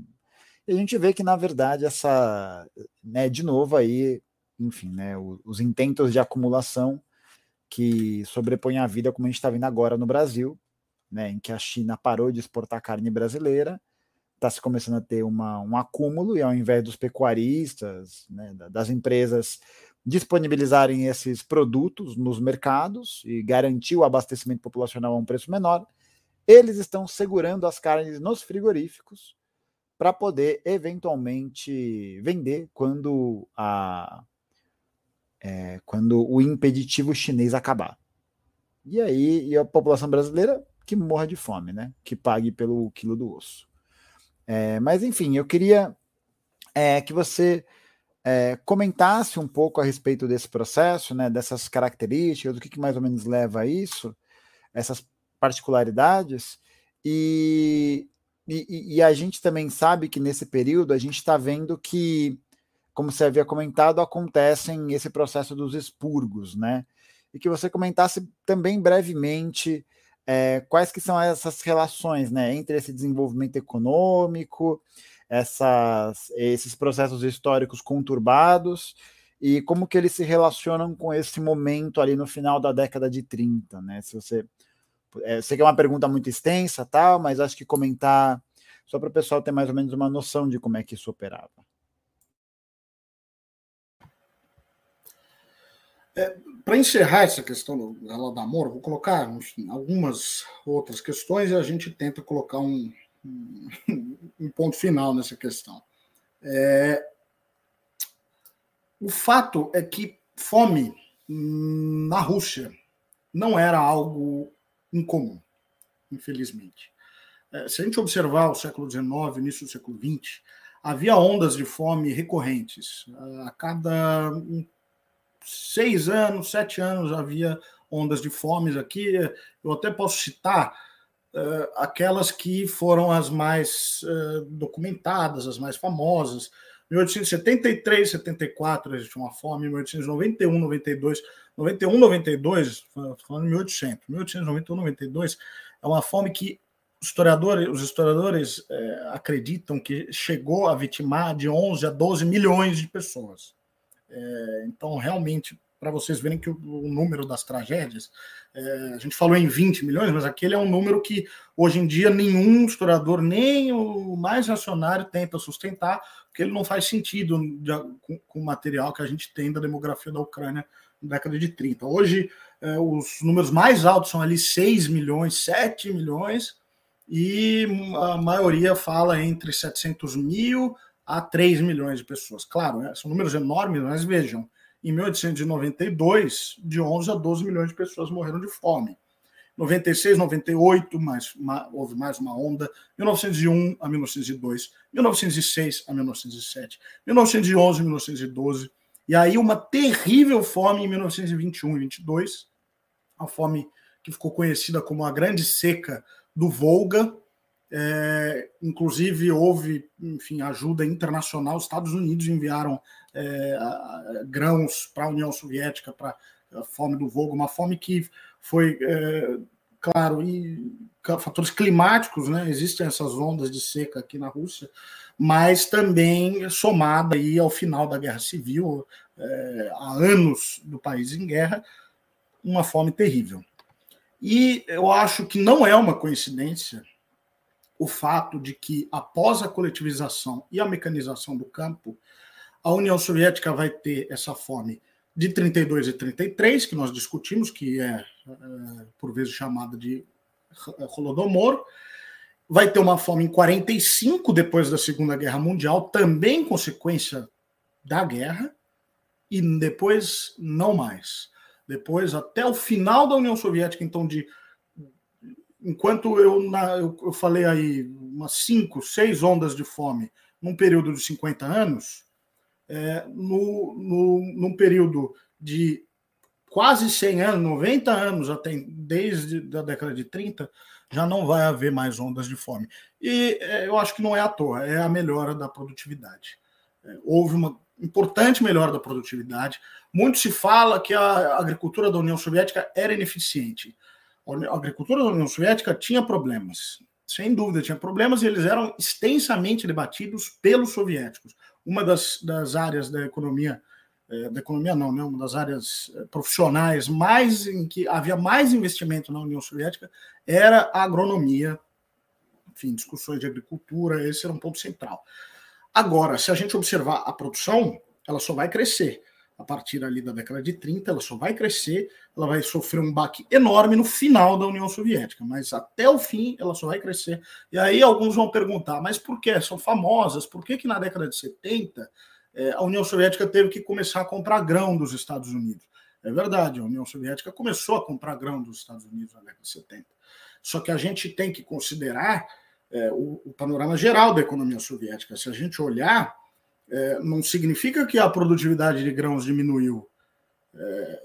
Speaker 1: E a gente vê que, na verdade, essa, né, de novo aí, enfim, né, os, os intentos de acumulação que sobrepõem a vida, como a gente está vendo agora no Brasil, né, em que a China parou de exportar carne brasileira, está se começando a ter uma, um acúmulo, e ao invés dos pecuaristas, né, das empresas disponibilizarem esses produtos nos mercados e garantir o abastecimento populacional a um preço menor, eles estão segurando as carnes nos frigoríficos para poder eventualmente vender quando a é, quando o impeditivo chinês acabar. E aí e a população brasileira que morra de fome, né? Que pague pelo quilo do osso. É, mas enfim, eu queria é, que você é, comentasse um pouco a respeito desse processo, né? Dessas características, do que, que mais ou menos leva a isso, essas particularidades e e, e, a gente também sabe que nesse período a gente está vendo que, como você havia comentado, acontecem esse processo dos expurgos, né? E que você comentasse também brevemente é, quais que são essas relações, né, entre esse desenvolvimento econômico, essas, esses processos históricos conturbados e como que eles se relacionam com esse momento ali no final da década de 30, né? Se você é, sei que é uma pergunta muito extensa, tal, mas acho que comentar só para o pessoal ter mais ou menos uma noção de como é que isso operava.
Speaker 2: É, para encerrar essa questão do Holodomor, vou colocar algumas outras questões e a gente tenta colocar um, um, um ponto final nessa questão. É, o fato é que fome na Rússia não era algo incomum, infelizmente. É, se a gente observar o século XIX, início do século XX, havia ondas de fome recorrentes. A cada seis anos, sete anos havia ondas de fome aqui. Eu até posso citar uh, aquelas que foram as mais uh, documentadas, as mais famosas. 1873, 74 existe uma fome, 1891, 92, 91, 92, falando em 1800, 1891, 92, é uma fome que historiadores, os historiadores é, acreditam que chegou a vitimar de 11 a 12 milhões de pessoas. É, então, realmente, para vocês verem que o, o número das tragédias, é, a gente falou em 20 milhões, mas aquele é um número que hoje em dia nenhum historiador, nem o mais racionário, tenta sustentar, porque ele não faz sentido de, com, com, o material que a gente tem da demografia da Ucrânia na década de 30. Hoje, é, os números mais altos são ali 6 milhões, 7 milhões, e a maioria fala entre 700 mil a 3 milhões de pessoas. Claro, né, são números enormes, mas vejam, em 1892, de 11 a 12 milhões de pessoas morreram de fome. 96, 98, mais, uma, houve mais uma onda. 1901 a 1902, 1906 a 1907, 1911 a 1912. E aí uma terrível fome em 1921 e 22, a fome que ficou conhecida como a Grande Seca do Volga. É, inclusive houve, enfim, ajuda internacional. Os Estados Unidos enviaram é, grãos para a União Soviética para a fome do Volga, uma fome que foi, é, claro, e fatores climáticos, né? Existem essas ondas de seca aqui na Rússia, mas também somada aí ao final da Guerra Civil, é, há anos do país em guerra, uma fome terrível. E eu acho que não é uma coincidência o fato de que, após a coletivização e a mecanização do campo, a União Soviética vai ter essa fome de 32 e 33, que nós discutimos, que é, é por vezes chamada de Holodomor, vai ter uma fome em 45, depois da Segunda Guerra Mundial, também consequência da guerra, e depois não mais. depois, até o final da União Soviética, então, de enquanto eu, na, eu, eu, falei aí umas cinco, seis ondas de fome num período de 50 anos, é, no, no, num período de quase 100 anos, 90 anos, até desde a década de 30, já não vai haver mais ondas de fome. E é, eu acho que não é à toa, é a melhora da produtividade. É, houve uma importante melhora da produtividade. Muito se fala que a agricultura da União Soviética era ineficiente. A agricultura da União Soviética tinha problemas, sem dúvida tinha problemas, e eles eram extensamente debatidos pelos soviéticos. Uma das, das áreas da economia, é, da economia não, né, uma das áreas é, profissionais mais em que havia mais investimento na União Soviética era a agronomia, enfim, discussões de agricultura, esse era um ponto central. Agora, se a gente observar a produção, ela só vai crescer a partir ali da década de 30, ela só vai crescer, ela vai sofrer um baque enorme no final da União Soviética, mas até o fim ela só vai crescer. E aí alguns vão perguntar, mas por que? São famosas, por que, que na década de 70 é, a União Soviética teve que começar a comprar grão dos Estados Unidos? É verdade, a União Soviética começou a comprar grão dos Estados Unidos na década de 70. Só que a gente tem que considerar é, o, o panorama geral da economia soviética. Se a gente olhar é, não significa que a produtividade de grãos diminuiu. É,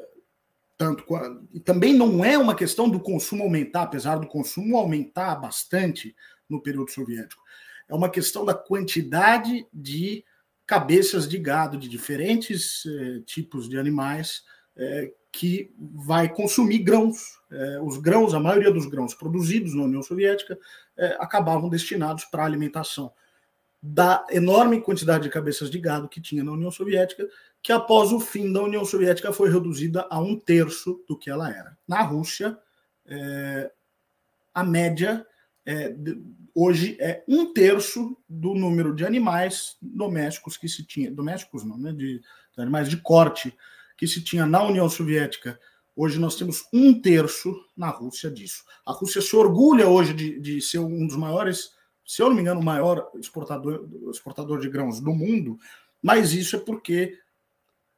Speaker 2: tanto e também não é uma questão do consumo aumentar, apesar do consumo aumentar bastante no período soviético. É uma questão da quantidade de cabeças de gado de diferentes é, tipos de animais é, que vai consumir grãos. É, os grãos, a maioria dos grãos produzidos na União Soviética, acabavam destinados para alimentação da enorme quantidade de cabeças de gado que tinha na União Soviética, que após o fim da União Soviética foi reduzida a um terço do que ela era. Na Rússia, é, a média é, hoje é um terço do número de animais domésticos que se tinha, domésticos não, né, de, de animais de corte que se tinha na União Soviética. Hoje nós temos um terço na Rússia disso. A Rússia se orgulha hoje de, de ser um dos maiores se eu não me engano, o maior exportador, exportador de grãos do mundo, mas isso é porque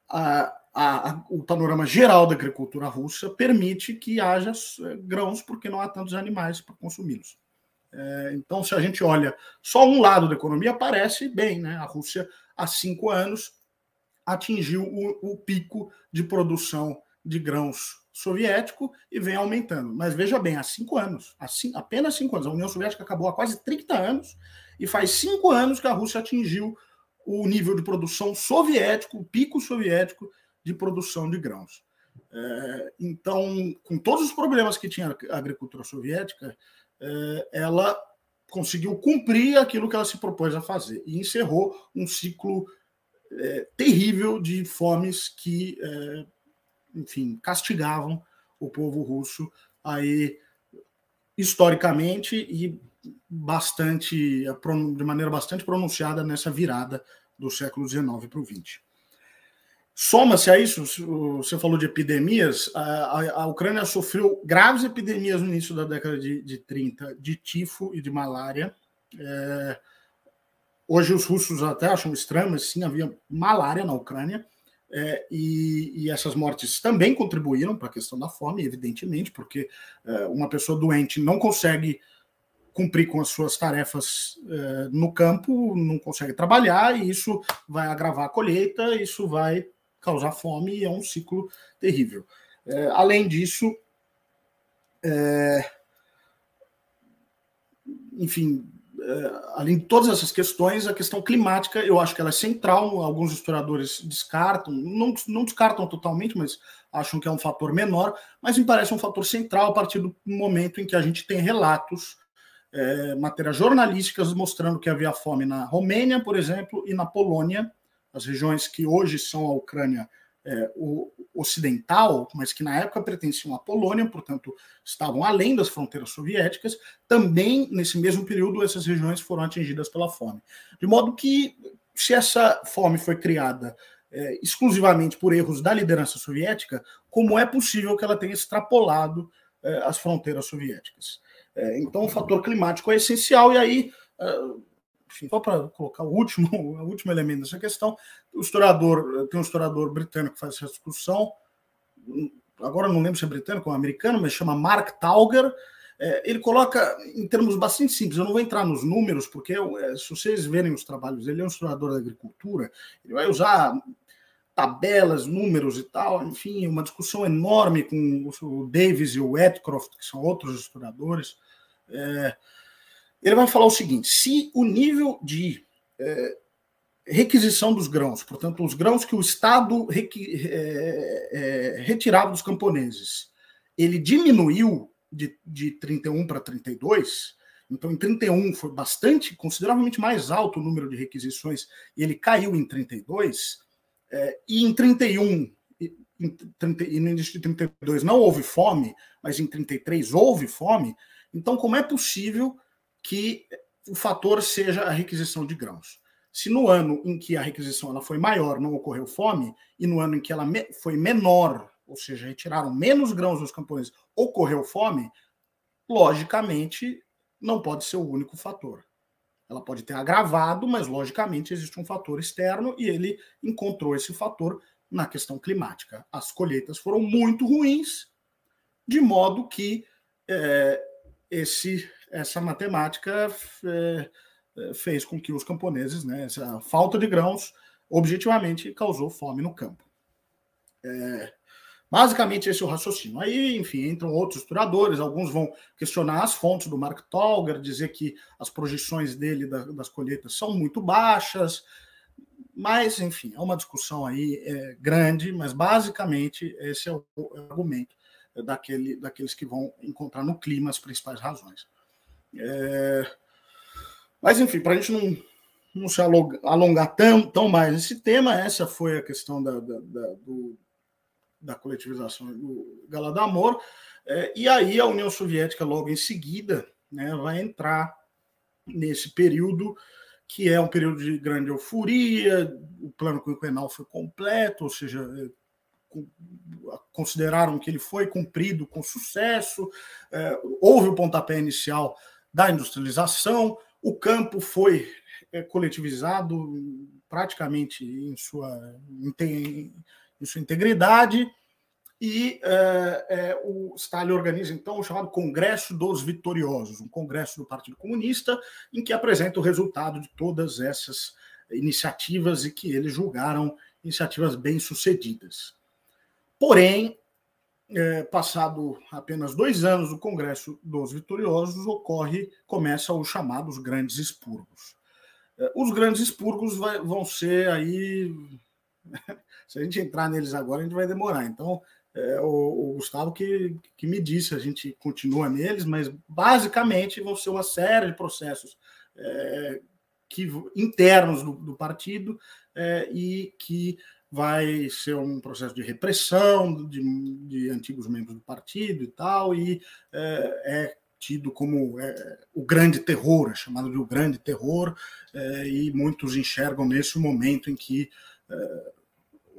Speaker 2: a, a, a, o panorama geral da agricultura russa permite que haja eh, grãos porque não há tantos animais para consumi-los. É, então, se a gente olha só um lado da economia, parece bem, né? A Rússia, há cinco anos, atingiu o, o pico de produção de grãos soviético e vem aumentando. Mas veja bem, há cinco anos, há cinco, apenas cinco anos, a União Soviética acabou há quase 30 anos, e faz cinco anos que a Rússia atingiu o nível de produção soviético, o pico soviético de produção de grãos. É, então, com todos os problemas que tinha a agricultura soviética, é, ela conseguiu cumprir aquilo que ela se propôs a fazer e encerrou um ciclo é, terrível de fomes que é, enfim, castigavam o povo russo aí historicamente e bastante de maneira bastante pronunciada nessa virada do século XIX para o XX. Soma-se a isso, você falou de epidemias, a, Ucrânia sofreu graves epidemias no início da década de, de 30 de tifo e de malária. É, hoje os russos até acham estranho, mas sim havia malária na Ucrânia. É, e, e, essas mortes também contribuíram para a questão da fome, evidentemente, porque é, uma pessoa doente não consegue cumprir com as suas tarefas é, no campo, não consegue trabalhar, e isso vai agravar a colheita, isso vai causar fome, e é um ciclo terrível. É, além disso, é, enfim, além de todas essas questões, a questão climática, eu acho que ela é central. Alguns historiadores descartam, não, não descartam totalmente, mas acham que é um fator menor, mas me parece um fator central a partir do momento em que a gente tem relatos, é, matérias jornalísticas mostrando que havia fome na Romênia, por exemplo, e na Polônia, as regiões que hoje são a Ucrânia é, o ocidental, mas que na época pertenciam à Polônia, portanto estavam além das fronteiras soviéticas, também nesse mesmo período essas regiões foram atingidas pela fome. De modo que, se essa fome foi criada é, exclusivamente por erros da liderança soviética, como é possível que ela tenha extrapolado é, as fronteiras soviéticas? É, então, o fator climático é essencial, e aí é, enfim, só para colocar o último, *laughs* o último elemento dessa questão, o historiador, tem um historiador britânico que faz essa discussão, agora não lembro se é britânico ou americano, mas chama Mark Tauger. É, ele coloca em termos bastante simples. Eu não vou entrar nos números, porque é, se vocês verem os trabalhos, ele é um estudador da agricultura, ele vai usar tabelas, números e tal, enfim, uma discussão enorme com o Davis e o Edcroft, que são outros historiadores. É, ele vai falar o seguinte: se o nível de é, requisição dos grãos, portanto, os grãos que o Estado requi, é, é, retirava dos camponeses, ele diminuiu de, de 31 para 32, então em 31 foi bastante, consideravelmente mais alto o número de requisições, e ele caiu em 32, é, e em 31 em 30, e no início de 32 não houve fome, mas em 33 houve fome, então como é possível que o fator seja a requisição de grãos? Se no ano em que a requisição ela foi maior não ocorreu fome, e no ano em que ela me foi menor, ou seja, retiraram menos grãos dos camponeses, ocorreu fome, logicamente não pode ser o único fator. Ela pode ter agravado, mas logicamente existe um fator externo e ele encontrou esse fator na questão climática. As colheitas foram muito ruins, de modo que é, esse, essa matemática é, eh, fez com que os camponeses, né, essa falta de grãos, objetivamente causou fome no campo. É, basicamente, esse é o raciocínio. Aí, enfim, entram outros historiadores, alguns vão questionar as fontes do Mark Tolger, dizer que as projeções dele da, das colheitas são muito baixas, mas, enfim, é uma discussão aí é, grande, mas basicamente esse é é o argumento daquele, daqueles que vão encontrar no clima as principais razões. É, mas, enfim, para a gente não, não se alongar tão, tão mais nesse tema, essa foi a questão da, da, da, do, da coletivização do Galadamor. É, e aí a União Soviética, logo em seguida, né, vai entrar nesse período que é um período de grande euforia, o plano quinquenal foi completo, ou seja, é, consideraram que ele foi cumprido com sucesso, é, houve o pontapé inicial da industrialização, o campo foi é, coletivizado praticamente em sua, em, sua integridade e é, é, o Stalin organiza então o chamado Congresso dos Vitoriosos, um congresso do Partido Comunista, em que apresenta o resultado de todas essas iniciativas e que eles julgaram iniciativas bem-sucedidas. Porém, é, passado apenas dois anos do Congresso dos Vitoriosos, ocorre, começa os chamados grandes expurgos. É, os grandes expurgos vai, vão ser aí. *laughs* Se a gente entrar neles agora, a gente vai demorar. Então, é, o, o, Gustavo que, que me disse, a gente continua neles, mas basicamente vão ser uma série de processos é, que, internos do, do partido é, e que vai ser um processo de repressão de, de antigos membros do partido e tal, e é, é tido como é, o grande terror, é chamado de o grande terror, é, e muitos enxergam nesse momento em que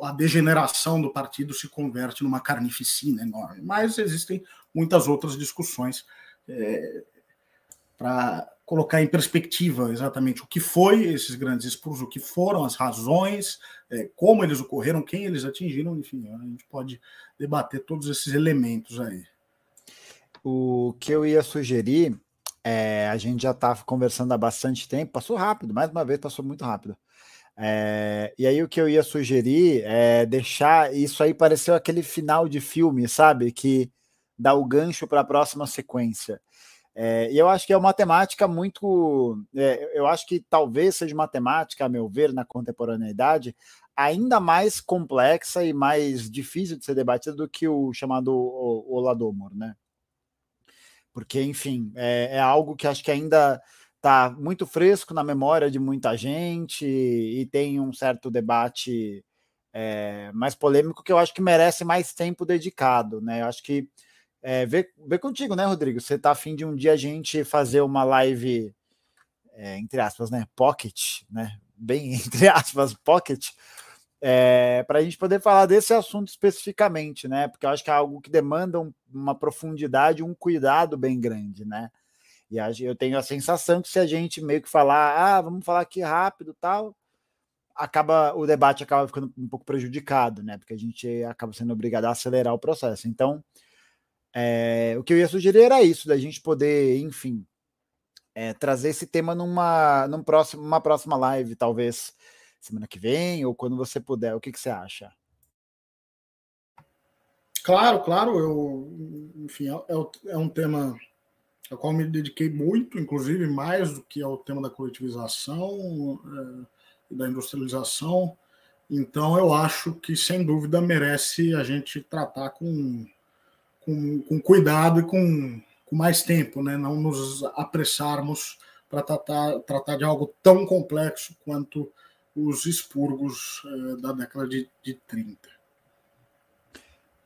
Speaker 2: a degeneração do partido se converte numa carnificina enorme. Mas existem muitas outras discussões para colocar em perspectiva exatamente o que foi esses grandes expursos, o que foram as razões, é, como eles ocorreram, quem eles atingiram, enfim, a gente pode debater todos esses elementos aí.
Speaker 1: O que eu ia sugerir, é, a gente já está conversando há bastante tempo, passou rápido, mais uma vez passou muito rápido. É, e aí o que eu ia sugerir é deixar isso aí pareceu aquele final de filme, sabe? Que dá o gancho para a próxima sequência. É, e eu acho que é uma temática muito. É, eu acho que talvez seja uma temática, a meu ver, na contemporaneidade, ainda mais complexa e mais difícil de ser debatida do que o chamado Oladomor, né? Porque, enfim, é, é algo que acho que ainda está muito fresco na memória de muita gente e tem um certo debate é, mais polêmico que eu acho que merece mais tempo dedicado, né? Eu acho que é, ver, ver contigo, né, Rodrigo? Você tá afim de um dia a gente fazer uma live, é, entre aspas, né? Pocket, né? Bem, *laughs* entre aspas, pocket, é, para a gente poder falar desse assunto especificamente, né? Porque eu acho que é algo que demanda um, uma profundidade, um cuidado bem grande, né? E eu tenho a sensação que se a gente meio que falar, ah, vamos falar aqui rápido tal, acaba o debate acaba ficando um pouco prejudicado, né? Porque a gente acaba sendo obrigado a acelerar o processo. Então, é, o que eu ia sugerir era isso, da gente poder, enfim, é, trazer esse tema numa, num próximo, uma próxima live, talvez semana que vem ou quando você puder. O que, que você acha?
Speaker 2: Claro, claro. Eu, enfim, é, é um tema ao qual me dediquei muito, inclusive mais do que ao tema da coletivização é, e da industrialização. Então, eu acho que, sem dúvida, merece a gente tratar com, com, com cuidado e com, com mais tempo, né? não nos apressarmos para tratar, tratar de algo tão complexo quanto os expurgos é, da década de, de 30.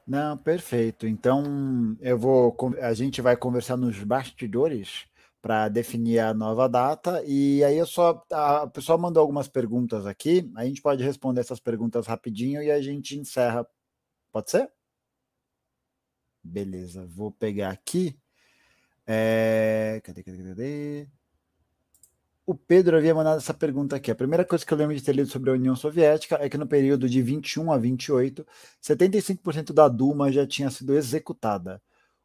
Speaker 1: Não, perfeito. Então, eu vou, a gente vai conversar nos bastidores para definir a nova data. E aí eu só a pessoa mandou algumas perguntas aqui. A gente pode responder essas perguntas rapidinho e a gente encerra. Pode ser? Beleza, vou pegar aqui. É... Cadê, cadê, cadê? o Pedro havia mandado essa pergunta aqui. A primeira coisa que eu lembro de ter lido sobre a União Soviética é que no período de 21 a 28, 75% da Duma já tinha sido executada.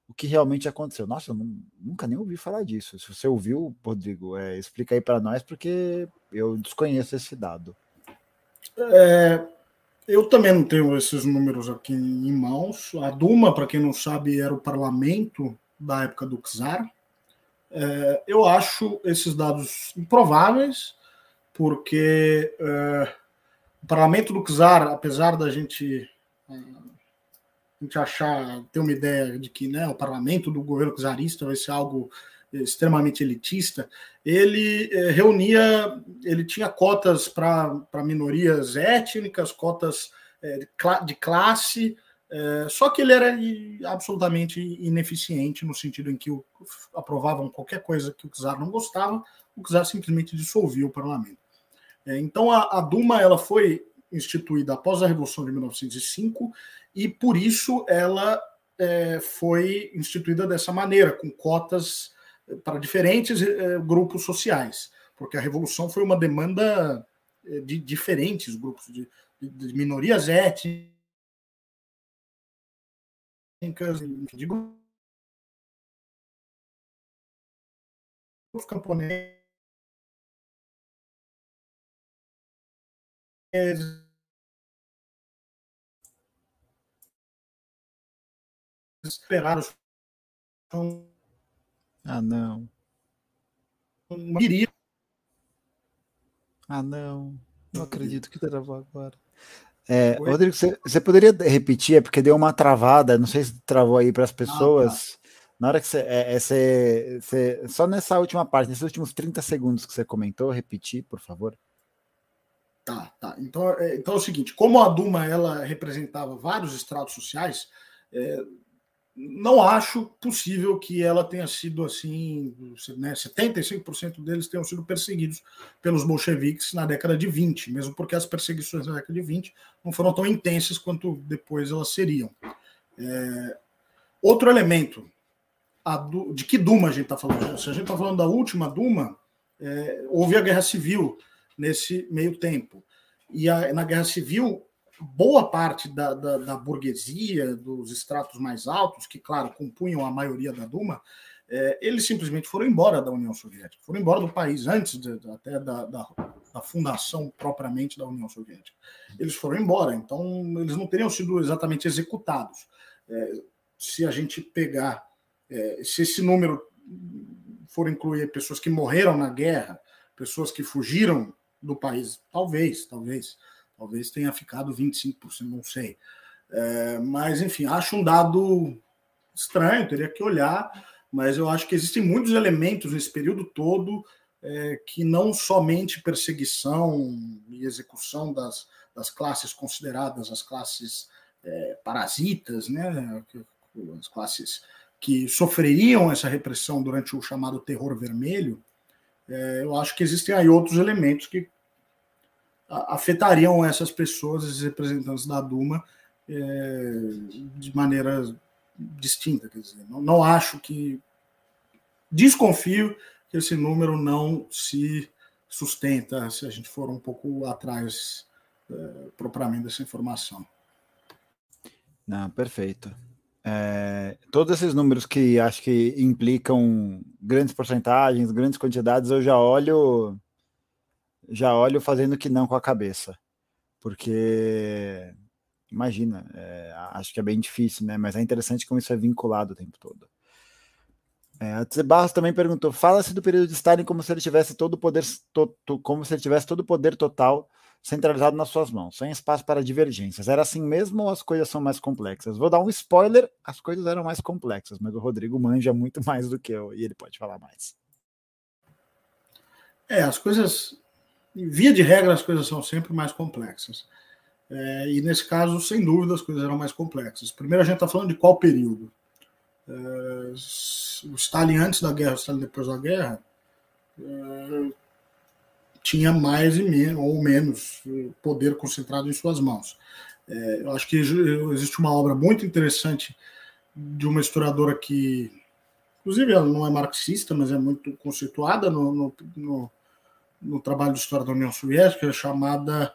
Speaker 1: O que realmente aconteceu? Nossa, eu nunca nem ouvi falar disso. Se você ouviu, Rodrigo, é, explica aí para nós, porque eu desconheço esse dado.
Speaker 2: É, eu também não tenho esses números aqui em mãos. A Duma, para quem não sabe, era o parlamento da época do czar é, eu acho esses dados improváveis, porque é, o parlamento do czar, apesar da gente, é, a gente achar, ter uma ideia de que né, o parlamento do governo czarista vai ser algo extremamente elitista, ele é, reunia, ele tinha cotas para minorias étnicas, cotas é, de classe, é, só que ele era absolutamente ineficiente no sentido em que aprovavam qualquer coisa que o czar não gostava, o czar simplesmente dissolvia o parlamento. Então a, a, Duma ela foi instituída após a Revolução de 1905 e por isso ela é, foi instituída dessa maneira, com cotas para diferentes é, grupos sociais, porque a Revolução foi uma demanda é, de diferentes grupos, de, de minorias étnicas de grupos camponeses. Esperaram
Speaker 1: ah não ah não não acredito que travou agora é, Rodrigo, você, você, poderia repetir? É porque deu uma travada, não sei se travou aí para as pessoas. Ah, tá. Na hora que você, é, é, você, você, Só nessa última parte, nesses últimos 30 segundos que você comentou, repetir, por favor.
Speaker 2: Tá, tá. Então é, então é o seguinte: como a Duma ela representava vários estratos sociais, é, não acho possível que ela tenha sido assim, né, 75% deles tenham sido perseguidos pelos bolcheviques na década de 20, mesmo porque as perseguições na década de 20 não foram tão intensas quanto depois elas seriam. É, outro elemento, de que Duma a gente está falando? Se a gente está falando da última Duma, é, houve a guerra civil nesse meio tempo. E a, na guerra civil, boa parte da, da, da, burguesia, dos estratos mais altos, que, claro, compunham a maioria da Duma, é, eles simplesmente foram embora da União Soviética, foram embora do país antes de, até da, da, da, fundação propriamente da União Soviética. Eles foram embora, então eles não teriam sido exatamente executados. É, se a gente pegar, é, se esse número for incluir pessoas que morreram na guerra, pessoas que fugiram do país, talvez, talvez Talvez tenha ficado 25%, não sei. É, mas, enfim, acho um dado estranho, teria que olhar, mas eu acho que existem muitos elementos nesse período todo é, que não somente perseguição e execução das, das classes consideradas as classes é, parasitas, né, as classes que sofreriam essa repressão durante o chamado terror vermelho, é, eu acho que existem aí outros elementos que afetariam essas pessoas, esses representantes da Duma, é, de maneira distinta. Quer dizer, não, não acho que. Desconfio que esse número não se sustenta se a gente for um pouco atrás é, propriamente dessa informação.
Speaker 1: Não, perfeito. É, todos esses números que acho que implicam grandes porcentagens, grandes quantidades, eu já olho, já olho fazendo que não com a cabeça, porque imagina, é, acho que é bem difícil, né? Mas é interessante como isso é vinculado o tempo todo. É, a Barros também perguntou: fala-se do período de Stalin como se ele tivesse todo o poder, to, to, como se ele tivesse todo o poder total centralizado nas suas mãos, sem espaço para divergências. Era assim mesmo ou as coisas são mais complexas? Vou dar um spoiler: as coisas eram mais complexas, mas o Rodrigo manja muito *laughs* mais do que eu e ele pode falar mais.
Speaker 2: É, as coisas, via de regra, as coisas são sempre mais complexas. É, e nesse caso, sem dúvida, as coisas eram mais complexas. Primeiro, a gente está falando de qual período? É, o Stalin antes da guerra, o Stalin depois da guerra, é, tinha mais e menos, ou menos poder concentrado em suas mãos. É, eu acho que existe uma obra muito interessante de uma historiadora que, inclusive, ela não é marxista, mas é muito conceituada no, no, no, no trabalho de história da União Soviética, chamada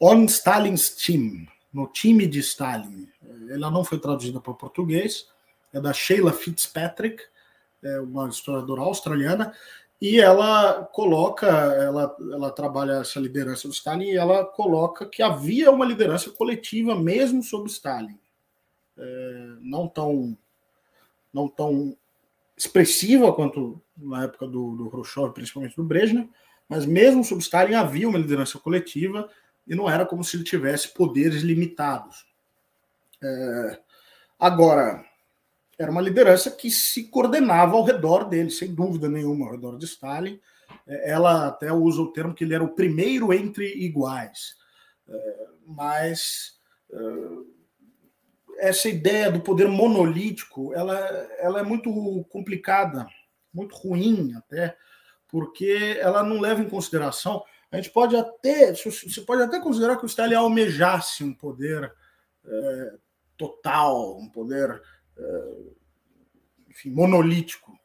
Speaker 2: On Stalin's Team, no time de Stalin. Ela não foi traduzida para o português, é da Sheila Fitzpatrick, é uma historiadora australiana, e ela coloca, ela, ela trabalha essa liderança do Stalin e ela coloca que havia uma liderança coletiva mesmo sob Stalin. É, não tão não tão expressiva quanto na época do, do Khrushchev, principalmente do Brezhnev, mas mesmo sob Stalin havia uma liderança coletiva e não era como se ele tivesse poderes limitados. É, agora, era uma liderança que se coordenava ao redor dele, sem dúvida nenhuma, ao redor de Stalin. É, ela até usa o termo que ele era o primeiro entre iguais. É, mas é, essa ideia do poder monolítico, ela, ela é muito complicada, muito ruim até, porque ela não leva em consideração. A gente pode até, você pode até considerar que o Stalin almejasse um poder é, total, um poder enfim, monolítico,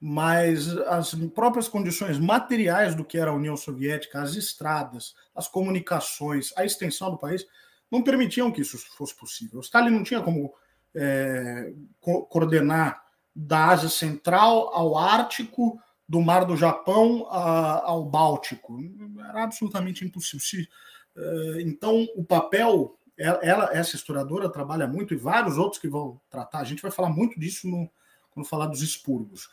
Speaker 2: mas as próprias condições materiais do que era a União Soviética, as estradas, as comunicações, a extensão do país, não permitiam que isso fosse possível. O Stalin não tinha como é, co coordenar da Ásia Central ao Ártico, do Mar do Japão a, ao Báltico. Era absolutamente impossível. Se, é, então, o papel ela, essa historiadora trabalha muito e vários outros que vão tratar. A gente vai falar muito disso no, quando falar dos expurgos.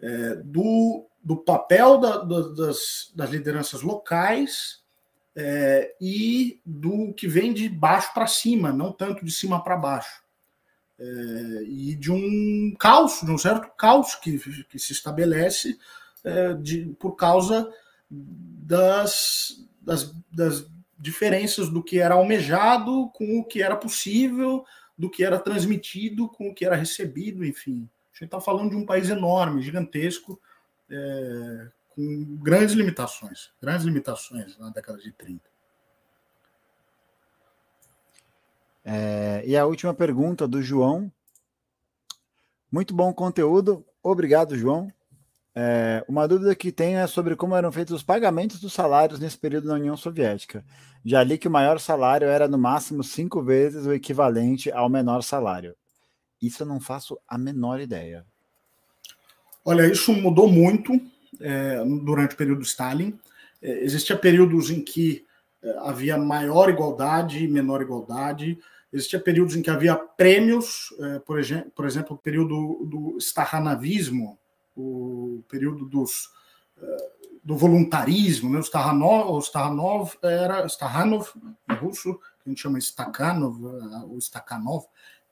Speaker 2: É, do, do papel da, da, das, das lideranças locais é, e do que vem de baixo para cima, não tanto de cima para baixo. É, e de um caos, de um certo caos que, que se estabelece é, de, por causa das, das, das diferenças do que era almejado com o que era possível, do que era transmitido com o que era recebido, enfim. A gente está falando de um país enorme, gigantesco, é, com grandes limitações, grandes limitações na década de 30.
Speaker 1: É, e a última pergunta do João. Muito bom conteúdo. Obrigado, João. É, uma dúvida que tenho é sobre como eram feitos os pagamentos dos salários nesse período na União Soviética. Já li que o maior salário era no máximo cinco vezes o equivalente ao menor salário. Isso eu não faço a menor ideia.
Speaker 2: Olha, isso mudou muito é, durante o período Stalin. É, existia períodos em que é, havia maior igualdade e menor igualdade. Existia períodos em que havia prêmios, é, por, exemplo, por exemplo, o período do Stahanavismo, o período dos, eh, do voluntarismo, né? o Stahanov, o Stahanov era Stahanov, em russo, que a gente chama Stakhanov, eh, ou Stakhanov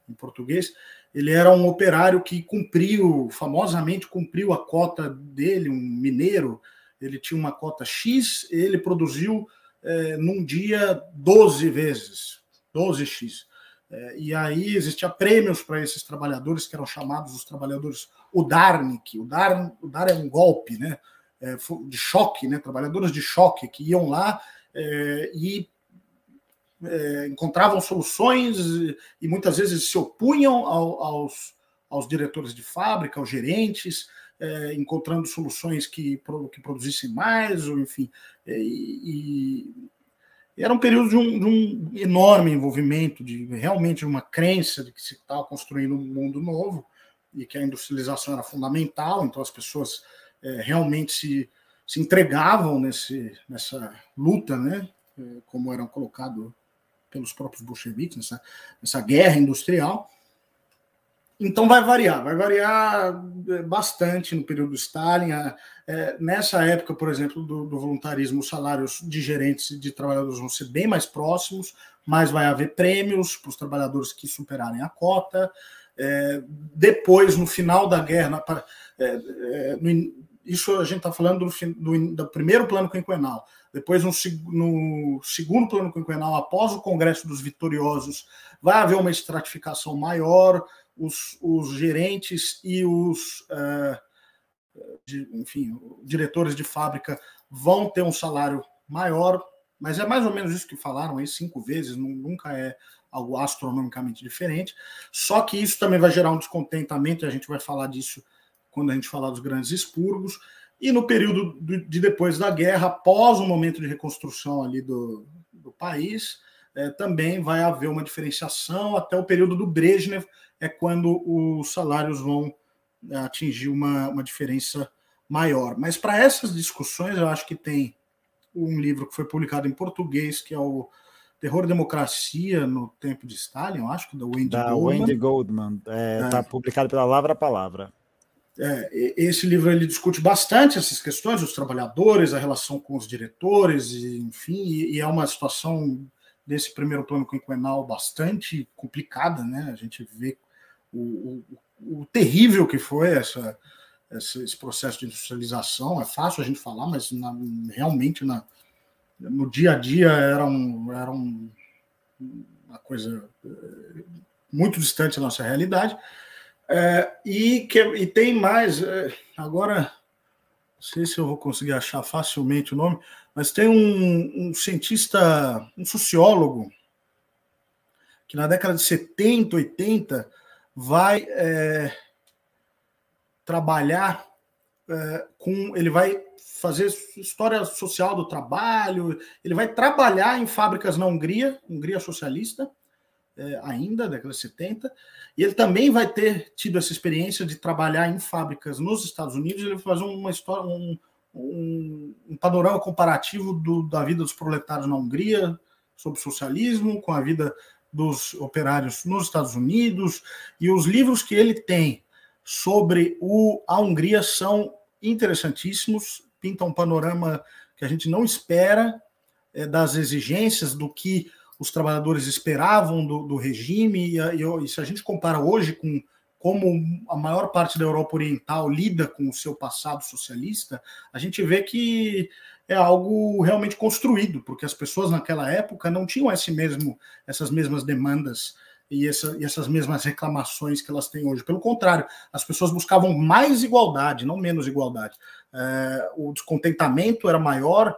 Speaker 2: em português, ele era um operário que cumpriu, famosamente cumpriu a cota dele, um mineiro, ele tinha uma cota X, ele produziu é, num dia 12 vezes, 12x. É, e aí existia prêmios para esses trabalhadores que eram chamados os trabalhadores Udarnik. Udar, Udar é um golpe, né? É, de choque, né? Trabalhadores de choque que iam lá é, e é, encontravam soluções e muitas vezes se opunham ao, aos, aos diretores de fábrica, aos gerentes, é, encontrando soluções que, que produzissem mais, ou enfim. E era um período de um, de um, enorme envolvimento, de realmente uma crença de que se estava construindo um mundo novo e que a industrialização era fundamental, então as pessoas é, realmente se, se entregavam nesse, nessa luta, né, é, como eram colocados pelos próprios bolcheviques, nessa, nessa guerra industrial. Então vai variar, vai variar é, bastante no período do Stalin. É, nessa época, por exemplo, do, do, voluntarismo, os salários de gerentes e de trabalhadores vão ser bem mais próximos, mas vai haver prêmios para os trabalhadores que superarem a cota. É, depois, no final da guerra, na, é, é, no, isso a gente está falando do, do, do, primeiro plano quinquenal. Depois, no, no, segundo plano quinquenal, após o Congresso dos Vitoriosos, vai haver uma estratificação maior, os, os gerentes e os, uh, de, enfim, diretores de fábrica vão ter um salário maior, mas é mais ou menos isso que falaram aí, cinco vezes, nunca é algo astronomicamente diferente. Só que isso também vai gerar um descontentamento, e a gente vai falar disso quando a gente falar dos grandes expurgos. E no período de depois da guerra, após o momento de reconstrução ali do, do país, é, também vai haver uma diferenciação até o período do Brezhnev, é quando os salários vão é, atingir uma, uma diferença maior. Mas para essas discussões, eu acho que tem um livro que foi publicado em português, que é o Terror e Democracia no Tempo de Stalin, eu acho que da Wendy
Speaker 1: da Goldman. Wendy Goldman. Está é, tá publicado pela Palavra a Palavra.
Speaker 2: É, esse livro ele discute bastante essas questões, os trabalhadores, a relação com os diretores, e, enfim, e, e é uma situação desse primeiro plano quinquenal bastante complicada, né? A gente vê o, o, o terrível que foi essa, essa, esse processo de industrialização. É fácil a gente falar, mas na, realmente na, no dia a dia era, um, era um, uma coisa eh, muito distante da nossa realidade. É, e, que, e tem mais, é, agora, não sei se eu vou conseguir achar facilmente o nome, mas tem um, um cientista, um sociólogo, que na década de 70, 80, vai é, trabalhar é, com. Ele vai fazer história social do trabalho, ele vai trabalhar em fábricas na Hungria, Hungria socialista, é, ainda, década de 70, e ele também vai ter tido essa experiência de trabalhar em fábricas nos Estados Unidos, ele vai fazer uma história, um, um, um panorama comparativo do, da vida dos proletários na Hungria, sobre o socialismo, com a vida dos operários nos Estados Unidos, e os livros que ele tem sobre o, a Hungria são interessantíssimos, pintam um panorama que a gente não espera é, das exigências do que os trabalhadores esperavam do, do regime, e, e, e, se a gente compara hoje com como a maior parte da Europa Oriental lida com o seu passado socialista, a gente vê que é algo realmente construído, porque as pessoas naquela época não tinham esse mesmo, essas mesmas demandas e, essa, e essas mesmas reclamações que elas têm hoje. Pelo contrário, as pessoas buscavam mais igualdade, não menos igualdade. É, o descontentamento era maior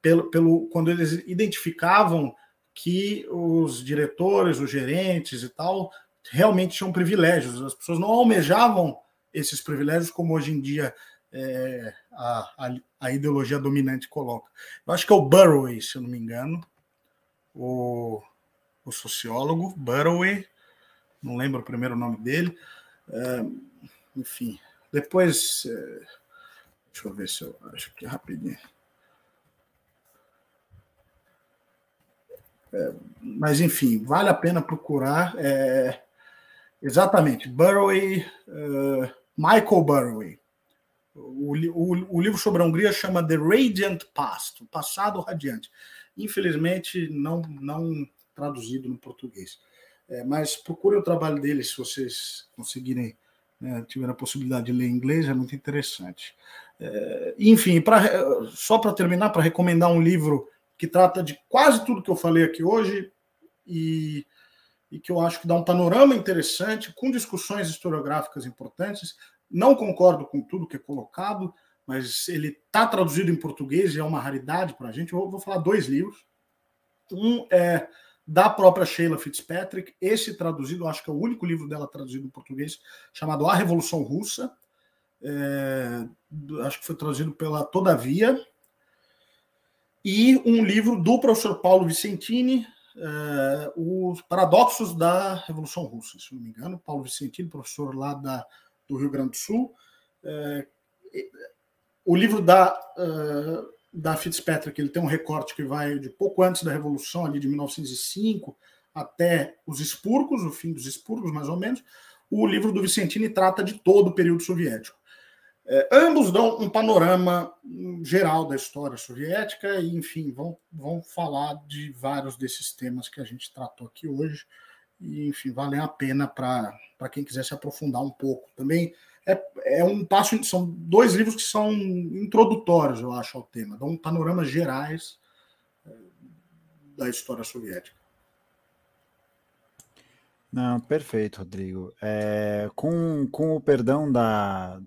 Speaker 2: pelo, pelo quando eles identificavam que os diretores, os gerentes e tal realmente tinham privilégios. As pessoas não almejavam esses privilégios como hoje em dia é, a, a, a, ideologia dominante coloca. Eu acho que é o Burroway, se eu não me engano, o, o sociólogo Burroway, não lembro o primeiro nome dele. É, enfim, depois. É, deixa eu ver se eu acho que rapidinho. É, mas enfim, vale a pena procurar. É, exatamente, Burroway, uh, Michael Burroway. O, o, o, livro sobre a Hungria chama The Radiant Past, o passado radiante. Infelizmente, não, não traduzido no português. É, mas procure o trabalho dele se vocês conseguirem, né, tiver a possibilidade de ler em inglês, é muito interessante. É, enfim, pra, só para terminar, para recomendar um livro que trata de quase tudo que eu falei aqui hoje e, e que eu acho que dá um panorama interessante, com discussões historiográficas importantes, não concordo com tudo que é colocado, mas ele está traduzido em português e é uma raridade para a gente. Eu vou, falar dois livros. Um é da própria Sheila Fitzpatrick, esse traduzido, acho que é o único livro dela traduzido em português, chamado A Revolução Russa. é, acho que foi traduzido pela Todavia, e um livro do professor Paulo Vicentini, é, Os Paradoxos da Revolução Russa, se não me engano. Paulo Vicentini, professor lá da, do Rio Grande do Sul. É, o livro da, uh, da Fitzpatrick ele tem um recorte que vai de pouco antes da Revolução, ali de 1905, até os expurgos, o fim dos expurgos, mais ou menos. O livro do Vicentini trata de todo o período soviético. É, ambos dão um panorama geral da história soviética e, enfim, vão, vão falar de vários desses temas que a gente tratou aqui hoje. E, enfim, valem a pena para quem quiser se aprofundar um pouco. Também é, é um passo. São dois livros que são introdutórios, eu acho, ao tema, dão um panorama gerais é, da história soviética.
Speaker 1: Não, perfeito, Rodrigo. É, com, com o perdão da,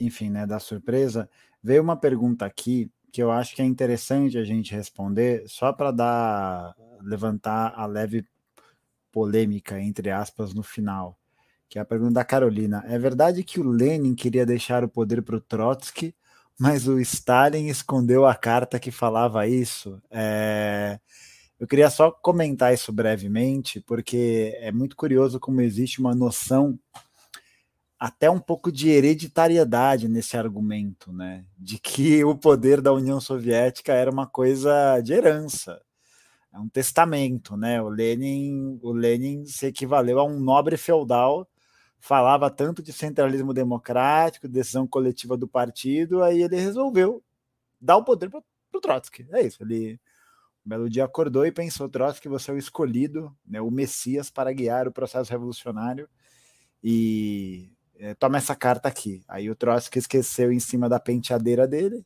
Speaker 1: enfim, né, da surpresa, veio uma pergunta aqui que eu acho que é interessante a gente responder, só para dar levantar a leve polêmica entre aspas no final que é a pergunta da Carolina. É verdade que o Lenin queria deixar o poder para o Trotsky, mas o Stalin escondeu a carta que falava isso? É... Eu queria só comentar isso brevemente, porque é muito curioso como existe uma noção até um pouco de hereditariedade nesse argumento, né? De que *laughs* o poder da União Soviética era uma coisa de herança, é um testamento, né? O Lenin, o Lenin se equivaleu a um nobre feudal falava tanto de centralismo democrático, decisão coletiva do partido, aí ele resolveu dar o poder para o Trotsky. É isso. Ele um belo dia acordou e pensou: Trotsky, você é o escolhido, né, o Messias para guiar o processo revolucionário. E toma essa carta aqui. Aí o Trotsky esqueceu em cima da penteadeira dele.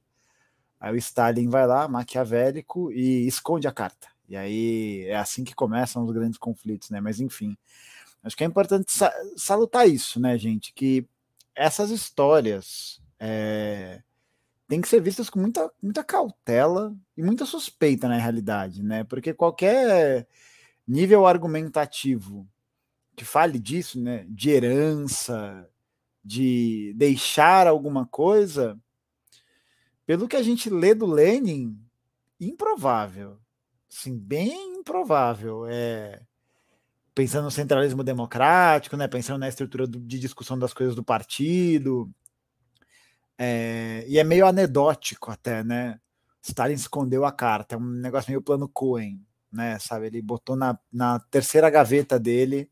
Speaker 1: Aí o Stalin vai lá, maquiavélico, e esconde a carta. E aí é assim que começam os grandes conflitos, né? Mas enfim, Acho que é importante salutar isso, né, gente? Que essas histórias é, têm que ser vistas com muita, muita cautela e muita suspeita na realidade, né? Porque qualquer nível argumentativo que fale disso, né, de herança, de deixar alguma coisa, pelo que a gente lê do Lenin, improvável. Sim, bem improvável. É, pensando no centralismo democrático, né, pensando na estrutura do, de discussão das coisas do partido. É, e é meio anedótico até, né? Stalin escondeu a carta, é um negócio meio plano Cohen, né? Sabe, ele botou na, na terceira gaveta dele,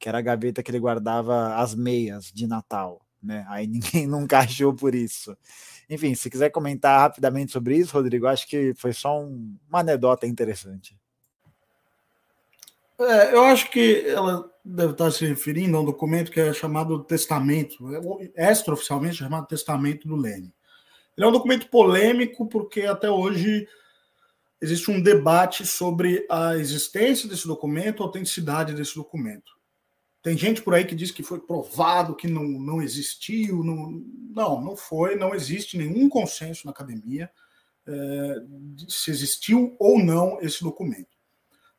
Speaker 1: que era a gaveta que ele guardava as meias de Natal, né? Aí ninguém *laughs* nunca achou por isso. Enfim, se quiser comentar rapidamente sobre isso, Rodrigo, acho que foi só um, uma anedota interessante.
Speaker 2: É, eu acho que ela deve estar se referindo a um documento que é chamado Testamento, é extraoficialmente chamado Testamento do Lênin. Ele é um documento polêmico porque até hoje existe um debate sobre a existência desse documento, a autenticidade desse documento. Tem gente por aí que diz que foi provado que não, não existiu. Não, não, não foi, não existe nenhum consenso na academia é, se existiu ou não esse documento.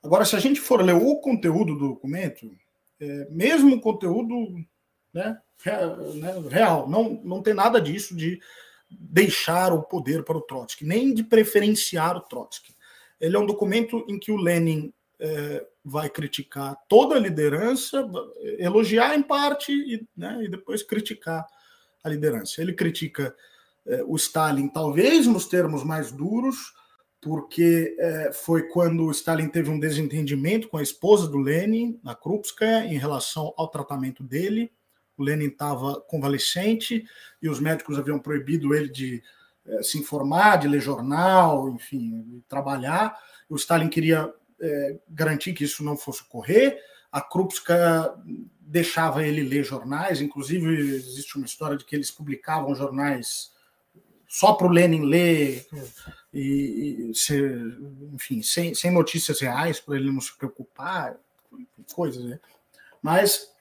Speaker 2: Agora, se a gente for ler o conteúdo do documento, é, mesmo o conteúdo né, né, real, não, não tem nada disso de deixar o poder para o Trotsky, nem de preferenciar o Trotsky. Ele é um documento em que o Lenin é, vai criticar toda a liderança, elogiar em parte e, né, e depois criticar a liderança. Ele critica é, o Stalin, talvez nos termos mais duros, porque é, foi quando o Stalin teve um desentendimento com a esposa do Lenin, na Krupskaya, em relação ao tratamento dele. O Lenin estava convalescente e os médicos haviam proibido ele de é, se informar, de ler jornal, enfim, trabalhar. O Stalin queria é, garantir que isso não fosse ocorrer. A Krupskaya deixava ele ler jornais, inclusive existe uma história de que eles publicavam jornais só para o Lenin ler e, e ser, enfim, sem, sem notícias reais para ele não se preocupar, coisas, né? Mas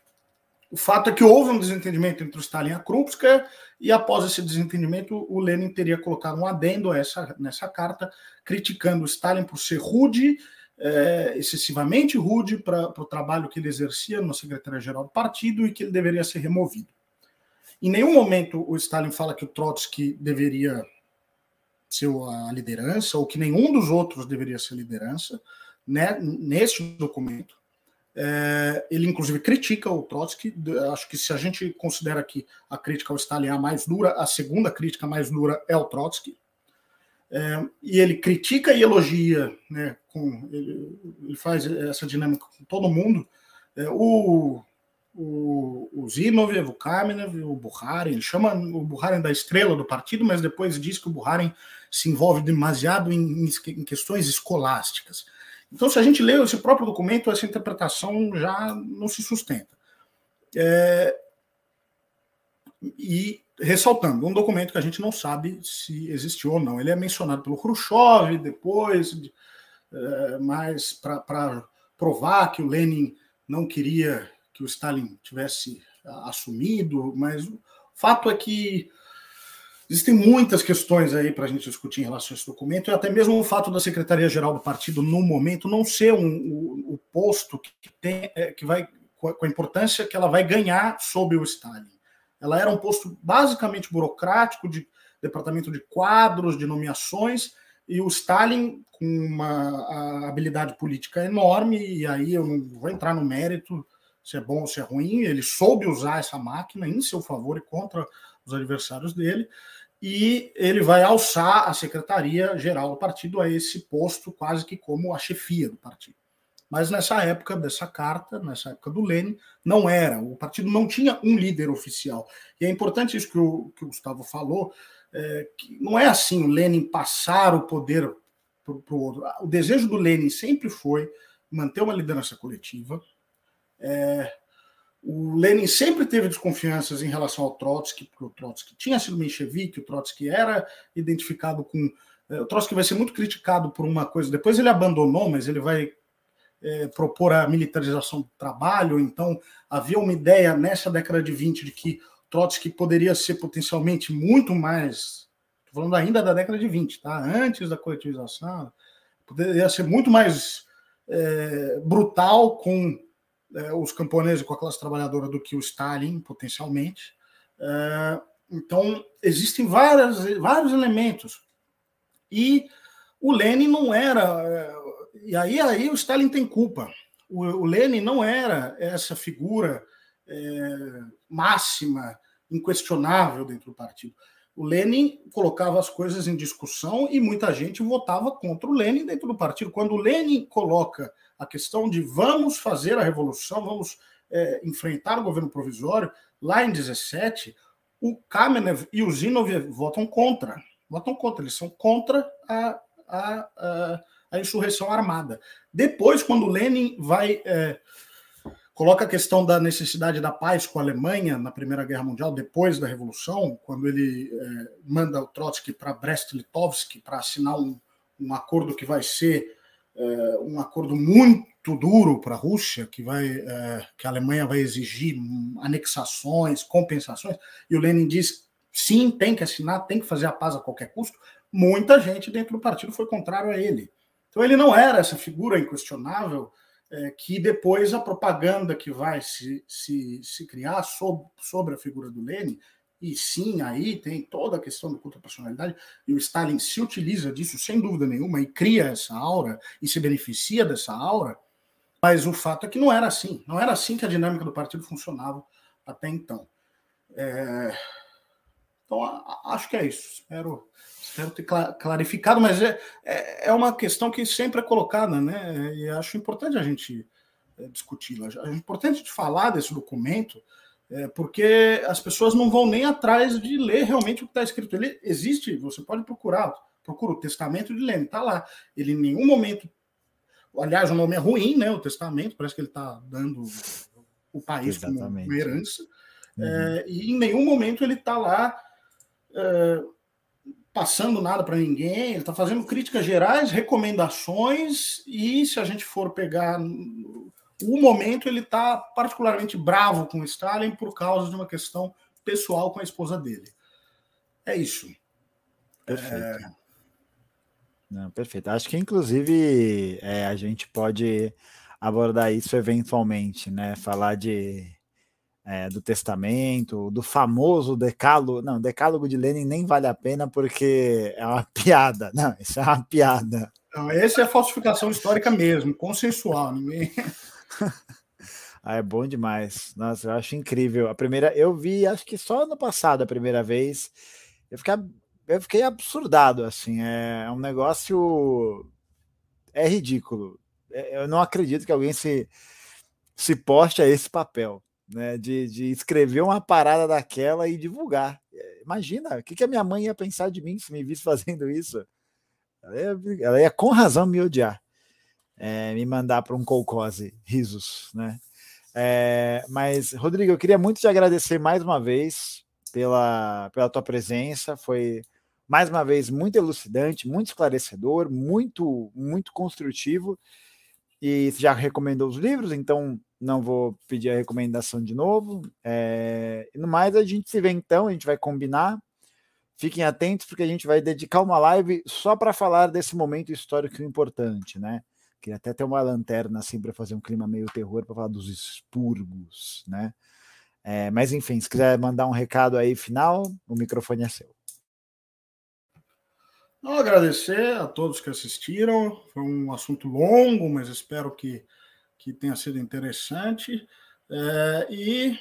Speaker 2: o fato é que houve um desentendimento entre o Stalin e a Krupska, e após esse desentendimento, o Lenin teria colocado um adendo essa, nessa carta, criticando o Stalin por ser rude, é, excessivamente rude para o trabalho que ele exercia na Secretaria-Geral do partido e que ele deveria ser removido. Em nenhum momento o Stalin fala que o Trotsky deveria ser a liderança, ou que nenhum dos outros deveria ser liderança, né, neste documento. É, ele, inclusive, critica o Trotsky. Acho que se a gente considera que a crítica ao Stalin é a mais dura, a segunda crítica mais dura é o Trotsky. É, e ele critica e elogia, né, com, ele, ele faz essa dinâmica com todo mundo. É, o, o, o Zinov, o Kamenev, o Buharin, ele chama o Buharin da estrela do partido, mas depois diz que o Buharin se envolve demasiado em, em questões escolásticas. Então, se a gente lê esse próprio documento, essa interpretação já não se sustenta. É, e ressaltando, um documento que a gente não sabe se existiu ou não. Ele é mencionado pelo Khrushchev depois, é, mas para provar que o Lenin não queria que o Stalin tivesse assumido, mas o fato é que Existem muitas questões aí para a gente discutir em relação a esse documento, e até mesmo o fato da Secretaria-Geral do partido, no momento, não ser um, o, o posto que, tem, é, que vai, com a importância que ela vai ganhar sob o Stalin. Ela era um posto basicamente burocrático, de departamento de quadros, de nomeações, e o Stalin, com uma habilidade política enorme, e aí eu não vou entrar no mérito se é bom ou se é ruim, ele soube usar essa máquina em seu favor e contra os adversários dele, e ele vai alçar a secretaria-geral do partido a esse posto quase que como a chefia do partido. Mas nessa época dessa carta, nessa época do Lênin, não era. O partido não tinha um líder oficial. E é importante isso que o, que o Gustavo falou, é, que não é assim o Lênin passar o poder para o outro. O desejo do Lênin sempre foi manter uma liderança coletiva, é, o Lenin sempre teve desconfianças em relação ao Trotsky, porque o Trotsky tinha sido menchevique, o Trotsky era identificado com. É, o Trotsky vai ser muito criticado por uma coisa. Depois ele abandonou, mas ele vai é, propor a militarização do trabalho. Então, havia uma ideia nessa década de 20 de que Trotsky poderia ser potencialmente muito mais. Estou falando ainda da década de 20, tá? antes da coletivização, poderia ser muito mais é, brutal com é, os camponeses com a classe trabalhadora do que o Stalin, potencialmente. É, então, existem várias, vários elementos. E o Lenin não era. E aí, aí o Stalin tem culpa. O, o Lenin não era essa figura é, máxima, inquestionável dentro do partido. O Lenin colocava as coisas em discussão e muita gente votava contra o Lenin dentro do partido. Quando o Lenin coloca a questão de vamos fazer a revolução, vamos é, enfrentar o governo provisório, lá em 17, o Kamenev e o Zinov votam contra. Votam contra, eles são contra a, a, a, a insurreição armada. Depois, quando Lenin vai. É, coloca a questão da necessidade da paz com a Alemanha na Primeira Guerra Mundial, depois da Revolução, quando ele é, manda o Trotsky para Brest-Litovsk para assinar um, um acordo que vai ser é, um acordo muito duro para a Rússia, que vai é, que a Alemanha vai exigir anexações, compensações, e o Lenin diz sim, tem que assinar, tem que fazer a paz a qualquer custo. Muita gente dentro do partido foi contrário a ele. Então ele não era essa figura inquestionável é, que depois a propaganda que vai se, se, se criar sobre, sobre a figura do Lenin e sim, aí tem toda a questão da personalidade e o Stalin se utiliza disso sem dúvida nenhuma e cria essa aura e se beneficia dessa aura, mas o fato é que não era assim, não era assim que a dinâmica do partido funcionava até então. É... Então, acho que é isso. Espero, espero ter clarificado, mas é, é, é uma questão que sempre é colocada, né? E acho importante a gente é, discuti-la. É importante de falar desse documento, é, porque as pessoas não vão nem atrás de ler realmente o que está escrito. Ele existe, você pode procurar, procura o Testamento de Lenin, está lá. Ele em nenhum momento, aliás, o nome é ruim, né? O Testamento, parece que ele está dando o país Exatamente. como herança, uhum. é, e em nenhum momento ele está lá é, passando nada para ninguém, ele está fazendo críticas gerais, recomendações, e se a gente for pegar o momento ele está particularmente bravo com o Stalin por causa de uma questão pessoal com a esposa dele. É isso.
Speaker 1: Perfeito. É... Não, perfeito. Acho que inclusive é, a gente pode abordar isso eventualmente, né? Falar de é, do Testamento, do famoso decálogo. Não, decálogo de Lenin nem vale a pena porque é uma *laughs* piada. Não, isso é uma piada.
Speaker 2: Não, esse é falsificação histórica mesmo, consensual. Ninguém. *laughs*
Speaker 1: ah, é bom demais. Nossa, eu acho incrível. A primeira, eu vi, acho que só ano passado, a primeira vez. Eu fiquei, eu fiquei absurdado, assim. É, é um negócio. É ridículo. É, eu não acredito que alguém se, se poste a esse papel né, de, de escrever uma parada daquela e divulgar. É, imagina, o que, que a minha mãe ia pensar de mim se me visse *laughs* fazendo isso? Ela ia, ela ia com razão me odiar, é, me mandar para um colcose, risos, né? É, mas, Rodrigo, eu queria muito te agradecer mais uma vez pela, pela tua presença. Foi mais uma vez muito elucidante, muito esclarecedor, muito, muito construtivo. E já recomendou os livros, então não vou pedir a recomendação de novo. É, no mais, a gente se vê então, a gente vai combinar. Fiquem atentos, porque a gente vai dedicar uma live só para falar desse momento histórico importante, né? Queria até ter uma lanterna assim para fazer um clima meio terror para falar dos expurgos, né? É, mas enfim, se quiser mandar um recado aí final, o microfone é seu.
Speaker 2: Não, agradecer a todos que assistiram. Foi um assunto longo, mas espero que que tenha sido interessante. É, e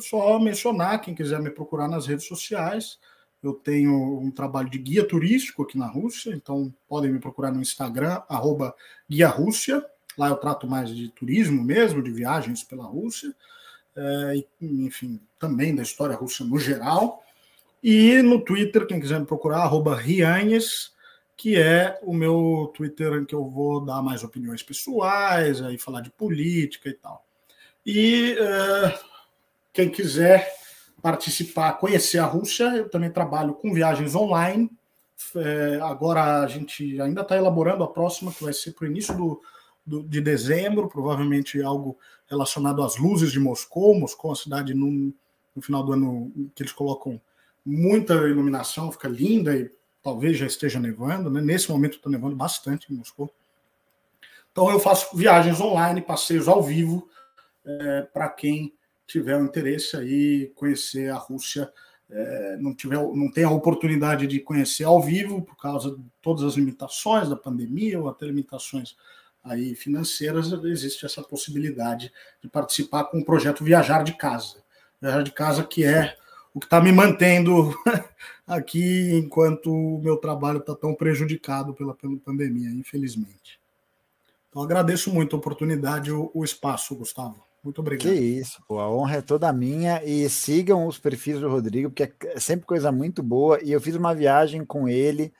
Speaker 2: só mencionar, quem quiser me procurar nas redes sociais, eu tenho um trabalho de guia turístico aqui na Rússia, então podem me procurar no Instagram, arroba Guia Rússia. Lá eu trato mais de turismo mesmo, de viagens pela Rússia, é, enfim, também da história russa no geral. E no Twitter, quem quiser me procurar, arroba Rianhes, que é o meu Twitter em que eu vou dar mais opiniões pessoais, aí falar de política e tal. E uh, quem quiser participar, conhecer a Rússia, eu também trabalho com viagens online. É, agora a gente ainda está elaborando a próxima, que vai ser para o início do, do, de dezembro, provavelmente algo relacionado às luzes de Moscou. Moscou é uma cidade no, no final do ano que eles colocam muita iluminação, fica linda e talvez já esteja nevando, né? Nesse momento está nevando bastante em Moscou. Então eu faço viagens online, passeios ao vivo, é, para quem tiver o interesse aí conhecer a Rússia, é, não tiver, não tem a oportunidade de conhecer ao vivo por causa de todas as limitações da pandemia ou até limitações aí financeiras, existe essa possibilidade de participar com o projeto Viajar de Casa. Viajar de Casa que é o que está me mantendo *laughs* aqui enquanto o meu trabalho está tão prejudicado pela, pela pandemia, infelizmente. Então agradeço muito a oportunidade, o, o espaço, Gustavo. Muito obrigado.
Speaker 1: Que isso, pô, a honra é toda minha e sigam os perfis do Rodrigo, porque é sempre coisa muito boa. E eu fiz uma viagem com ele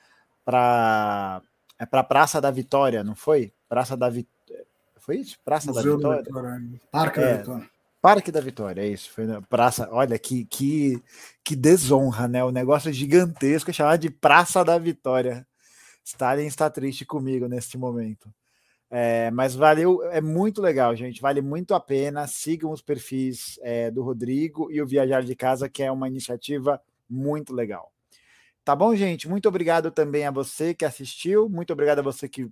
Speaker 1: para é para Praça da Vitória, não foi? Praça da Vitória. Foi isso? Praça Museu da Vitória? Da Vitória.
Speaker 2: Parque é, da Vitória.
Speaker 1: Parque da Vitória, é isso. Foi na praça. Olha que, que, que desonra, né? O negócio gigantesco é chamado de Praça da Vitória. Stalin está triste comigo neste momento. É, mas valeu, é muito legal, gente. Vale muito a pena. Sigam os perfis é, do Rodrigo e o Viajar de Casa, que é uma iniciativa muito legal. Tá bom, gente? Muito obrigado também a você que assistiu. Muito obrigado a você que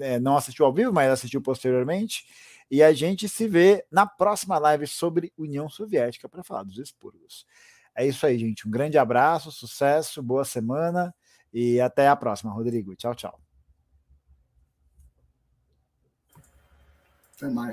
Speaker 1: é, não assistiu ao vivo, mas assistiu posteriormente. E a gente se vê na próxima live sobre União Soviética para falar dos expurgos. É isso aí, gente. Um grande abraço, sucesso, boa semana e até a próxima, Rodrigo. Tchau, tchau.
Speaker 2: Até mais.